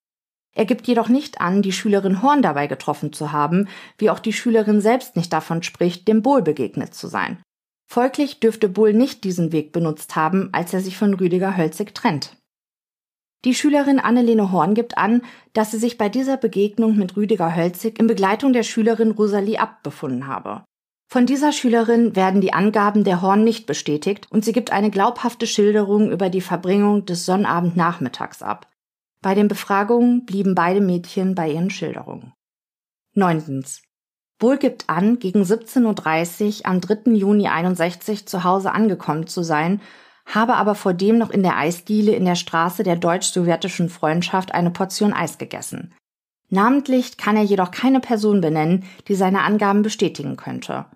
Er gibt jedoch nicht an, die Schülerin Horn dabei getroffen zu haben, wie auch die Schülerin selbst nicht davon spricht, dem Bohl begegnet zu sein. Folglich dürfte Bohl nicht diesen Weg benutzt haben, als er sich von Rüdiger Hölzig trennt. Die Schülerin Annelene Horn gibt an, dass sie sich bei dieser Begegnung mit Rüdiger Hölzig in Begleitung der Schülerin Rosalie Abt befunden habe. Von dieser Schülerin werden die Angaben der Horn nicht bestätigt und sie gibt eine glaubhafte Schilderung über die Verbringung des Sonnabendnachmittags ab. Bei den Befragungen blieben beide Mädchen bei ihren Schilderungen. Neuntens. Bohl gibt an, gegen 17.30 Uhr am 3. Juni 61 zu Hause angekommen zu sein habe aber vor dem noch in der Eisdiele in der Straße der deutsch-sowjetischen Freundschaft eine Portion Eis gegessen. Namentlich kann er jedoch keine Person benennen, die seine Angaben bestätigen könnte.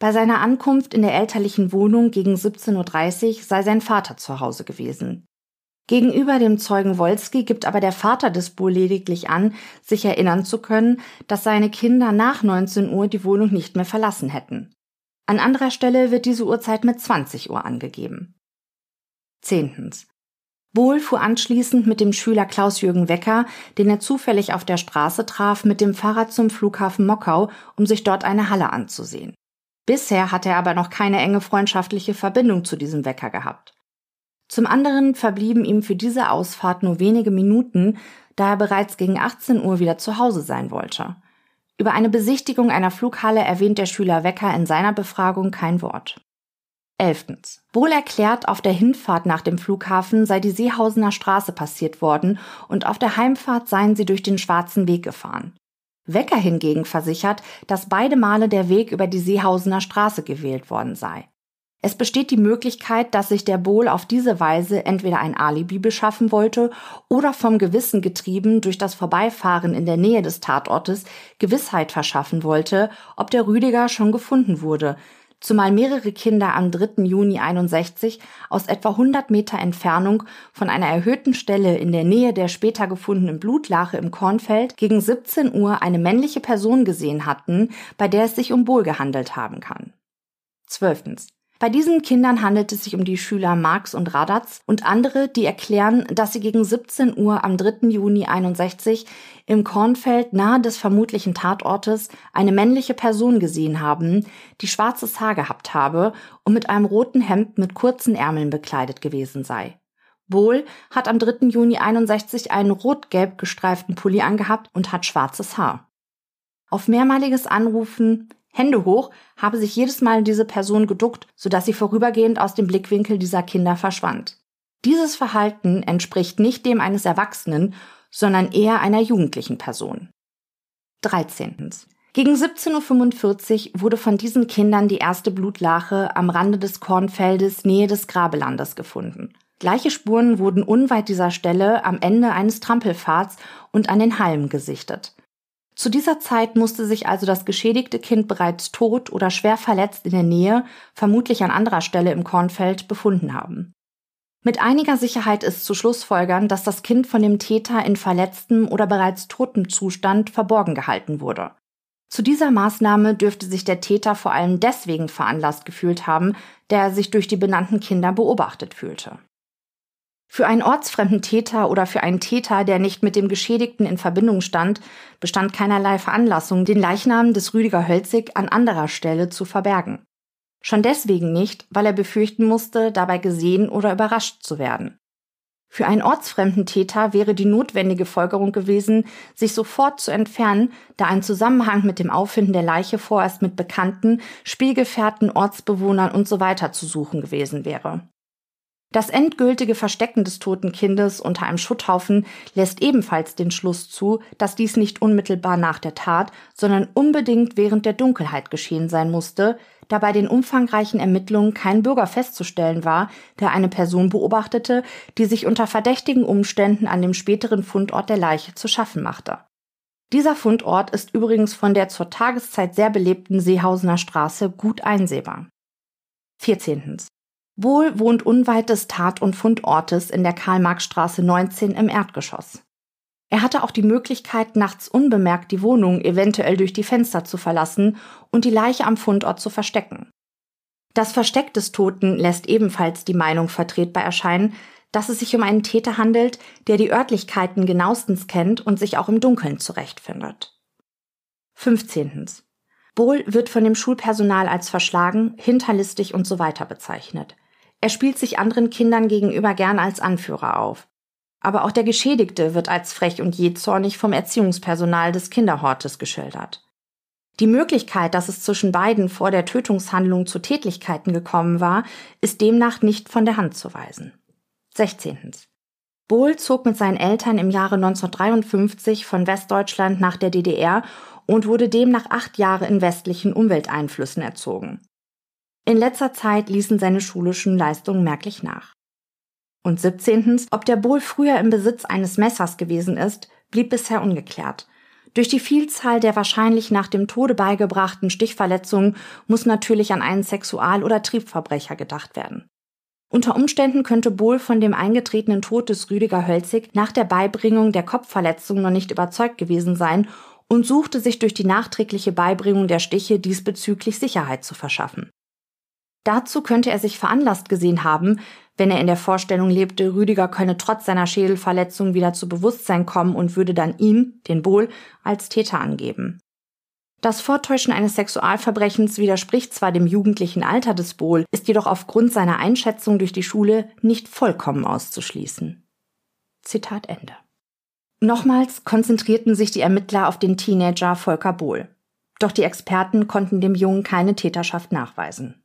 Bei seiner Ankunft in der elterlichen Wohnung gegen 17.30 Uhr sei sein Vater zu Hause gewesen. Gegenüber dem Zeugen Wolski gibt aber der Vater des Bull lediglich an, sich erinnern zu können, dass seine Kinder nach 19 Uhr die Wohnung nicht mehr verlassen hätten. An anderer Stelle wird diese Uhrzeit mit 20 Uhr angegeben. Zehntens. Bohl fuhr anschließend mit dem Schüler Klaus-Jürgen Wecker, den er zufällig auf der Straße traf, mit dem Fahrrad zum Flughafen Mockau, um sich dort eine Halle anzusehen. Bisher hatte er aber noch keine enge freundschaftliche Verbindung zu diesem Wecker gehabt. Zum anderen verblieben ihm für diese Ausfahrt nur wenige Minuten, da er bereits gegen 18 Uhr wieder zu Hause sein wollte. Über eine Besichtigung einer Flughalle erwähnt der Schüler Wecker in seiner Befragung kein Wort. 11. Bohl erklärt, auf der Hinfahrt nach dem Flughafen sei die Seehausener Straße passiert worden und auf der Heimfahrt seien sie durch den Schwarzen Weg gefahren. Wecker hingegen versichert, dass beide Male der Weg über die Seehausener Straße gewählt worden sei. Es besteht die Möglichkeit, dass sich der Bohl auf diese Weise entweder ein Alibi beschaffen wollte oder vom Gewissen getrieben durch das Vorbeifahren in der Nähe des Tatortes Gewissheit verschaffen wollte, ob der Rüdiger schon gefunden wurde, zumal mehrere Kinder am 3. Juni 61 aus etwa 100 Meter Entfernung von einer erhöhten Stelle in der Nähe der später gefundenen Blutlache im Kornfeld gegen 17 Uhr eine männliche Person gesehen hatten, bei der es sich um Bohl gehandelt haben kann. 12. Bei diesen Kindern handelt es sich um die Schüler Marx und Radatz und andere, die erklären, dass sie gegen 17 Uhr am 3. Juni 61 im Kornfeld nahe des vermutlichen Tatortes eine männliche Person gesehen haben, die schwarzes Haar gehabt habe und mit einem roten Hemd mit kurzen Ärmeln bekleidet gewesen sei. Bohl hat am 3. Juni 61 einen rot-gelb gestreiften Pulli angehabt und hat schwarzes Haar. Auf mehrmaliges Anrufen Hände hoch habe sich jedes Mal diese Person geduckt, sodass sie vorübergehend aus dem Blickwinkel dieser Kinder verschwand. Dieses Verhalten entspricht nicht dem eines Erwachsenen, sondern eher einer jugendlichen Person. 13. Gegen 17.45 Uhr wurde von diesen Kindern die erste Blutlache am Rande des Kornfeldes Nähe des Grabelandes gefunden. Gleiche Spuren wurden unweit dieser Stelle am Ende eines Trampelpfads und an den Halmen gesichtet. Zu dieser Zeit musste sich also das geschädigte Kind bereits tot oder schwer verletzt in der Nähe, vermutlich an anderer Stelle im Kornfeld, befunden haben. Mit einiger Sicherheit ist zu Schlussfolgern, dass das Kind von dem Täter in verletztem oder bereits totem Zustand verborgen gehalten wurde. Zu dieser Maßnahme dürfte sich der Täter vor allem deswegen veranlasst gefühlt haben, der er sich durch die benannten Kinder beobachtet fühlte. Für einen ortsfremden Täter oder für einen Täter, der nicht mit dem Geschädigten in Verbindung stand, bestand keinerlei Veranlassung, den Leichnam des Rüdiger Hölzig an anderer Stelle zu verbergen. Schon deswegen nicht, weil er befürchten musste, dabei gesehen oder überrascht zu werden. Für einen ortsfremden Täter wäre die notwendige Folgerung gewesen, sich sofort zu entfernen, da ein Zusammenhang mit dem Auffinden der Leiche vorerst mit Bekannten, Spielgefährten, Ortsbewohnern usw. So zu suchen gewesen wäre. Das endgültige Verstecken des toten Kindes unter einem Schutthaufen lässt ebenfalls den Schluss zu, dass dies nicht unmittelbar nach der Tat, sondern unbedingt während der Dunkelheit geschehen sein musste, da bei den umfangreichen Ermittlungen kein Bürger festzustellen war, der eine Person beobachtete, die sich unter verdächtigen Umständen an dem späteren Fundort der Leiche zu schaffen machte. Dieser Fundort ist übrigens von der zur Tageszeit sehr belebten Seehausener Straße gut einsehbar. 14. Wohl wohnt unweit des Tat- und Fundortes in der Karl-Marx-Straße 19 im Erdgeschoss. Er hatte auch die Möglichkeit, nachts unbemerkt die Wohnung eventuell durch die Fenster zu verlassen und die Leiche am Fundort zu verstecken. Das Versteck des Toten lässt ebenfalls die Meinung vertretbar erscheinen, dass es sich um einen Täter handelt, der die Örtlichkeiten genauestens kennt und sich auch im Dunkeln zurechtfindet. 15. Bohl wird von dem Schulpersonal als verschlagen, hinterlistig und so weiter bezeichnet. Er spielt sich anderen Kindern gegenüber gern als Anführer auf. Aber auch der Geschädigte wird als frech und jähzornig vom Erziehungspersonal des Kinderhortes geschildert. Die Möglichkeit, dass es zwischen beiden vor der Tötungshandlung zu Tätlichkeiten gekommen war, ist demnach nicht von der Hand zu weisen. 16. Bohl zog mit seinen Eltern im Jahre 1953 von Westdeutschland nach der DDR und wurde demnach acht Jahre in westlichen Umwelteinflüssen erzogen. In letzter Zeit ließen seine schulischen Leistungen merklich nach. Und 17. Ob der Bohl früher im Besitz eines Messers gewesen ist, blieb bisher ungeklärt. Durch die Vielzahl der wahrscheinlich nach dem Tode beigebrachten Stichverletzungen muss natürlich an einen Sexual- oder Triebverbrecher gedacht werden. Unter Umständen könnte Bohl von dem eingetretenen Tod des Rüdiger Hölzig nach der Beibringung der Kopfverletzung noch nicht überzeugt gewesen sein und suchte sich durch die nachträgliche Beibringung der Stiche diesbezüglich Sicherheit zu verschaffen. Dazu könnte er sich veranlasst gesehen haben, wenn er in der Vorstellung lebte, Rüdiger könne trotz seiner Schädelverletzung wieder zu Bewusstsein kommen und würde dann ihn, den Bohl, als Täter angeben. Das Vortäuschen eines Sexualverbrechens widerspricht zwar dem jugendlichen Alter des Bohl, ist jedoch aufgrund seiner Einschätzung durch die Schule nicht vollkommen auszuschließen. Zitat Ende. Nochmals konzentrierten sich die Ermittler auf den Teenager Volker Bohl. Doch die Experten konnten dem Jungen keine Täterschaft nachweisen.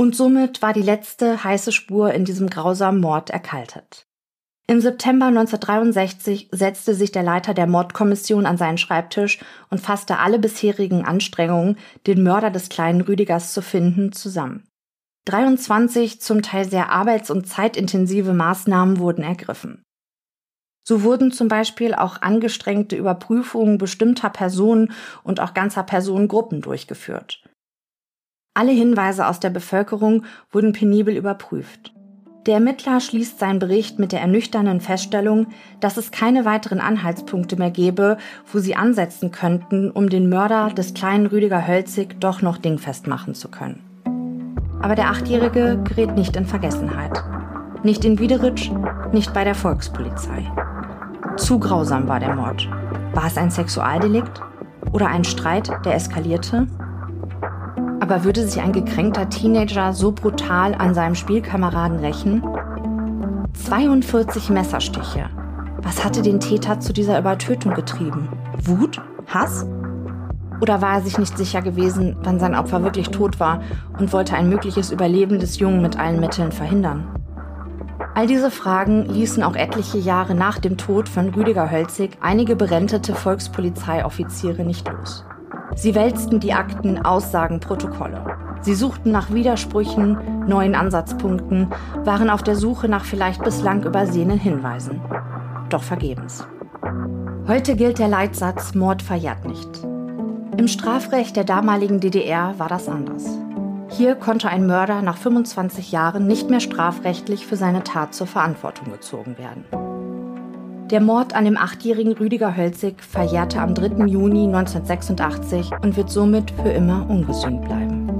Und somit war die letzte heiße Spur in diesem grausamen Mord erkaltet. Im September 1963 setzte sich der Leiter der Mordkommission an seinen Schreibtisch und fasste alle bisherigen Anstrengungen, den Mörder des kleinen Rüdigers zu finden, zusammen. 23 zum Teil sehr arbeits- und zeitintensive Maßnahmen wurden ergriffen. So wurden zum Beispiel auch angestrengte Überprüfungen bestimmter Personen und auch ganzer Personengruppen durchgeführt. Alle Hinweise aus der Bevölkerung wurden penibel überprüft. Der Ermittler schließt seinen Bericht mit der ernüchternden Feststellung, dass es keine weiteren Anhaltspunkte mehr gebe, wo sie ansetzen könnten, um den Mörder des kleinen Rüdiger Hölzig doch noch dingfest machen zu können. Aber der Achtjährige gerät nicht in Vergessenheit. Nicht in Wiederitsch, nicht bei der Volkspolizei. Zu grausam war der Mord. War es ein Sexualdelikt? Oder ein Streit, der eskalierte? Aber würde sich ein gekränkter Teenager so brutal an seinem Spielkameraden rächen? 42 Messerstiche. Was hatte den Täter zu dieser Übertötung getrieben? Wut? Hass? Oder war er sich nicht sicher gewesen, wann sein Opfer wirklich tot war und wollte ein mögliches Überleben des Jungen mit allen Mitteln verhindern? All diese Fragen ließen auch etliche Jahre nach dem Tod von Rüdiger Hölzig einige berentete Volkspolizeioffiziere nicht los. Sie wälzten die Akten, Aussagen, Protokolle. Sie suchten nach Widersprüchen, neuen Ansatzpunkten, waren auf der Suche nach vielleicht bislang übersehenen Hinweisen. Doch vergebens. Heute gilt der Leitsatz Mord verjährt nicht. Im Strafrecht der damaligen DDR war das anders. Hier konnte ein Mörder nach 25 Jahren nicht mehr strafrechtlich für seine Tat zur Verantwortung gezogen werden. Der Mord an dem achtjährigen Rüdiger Hölzig verjährte am 3. Juni 1986 und wird somit für immer ungesühnt bleiben.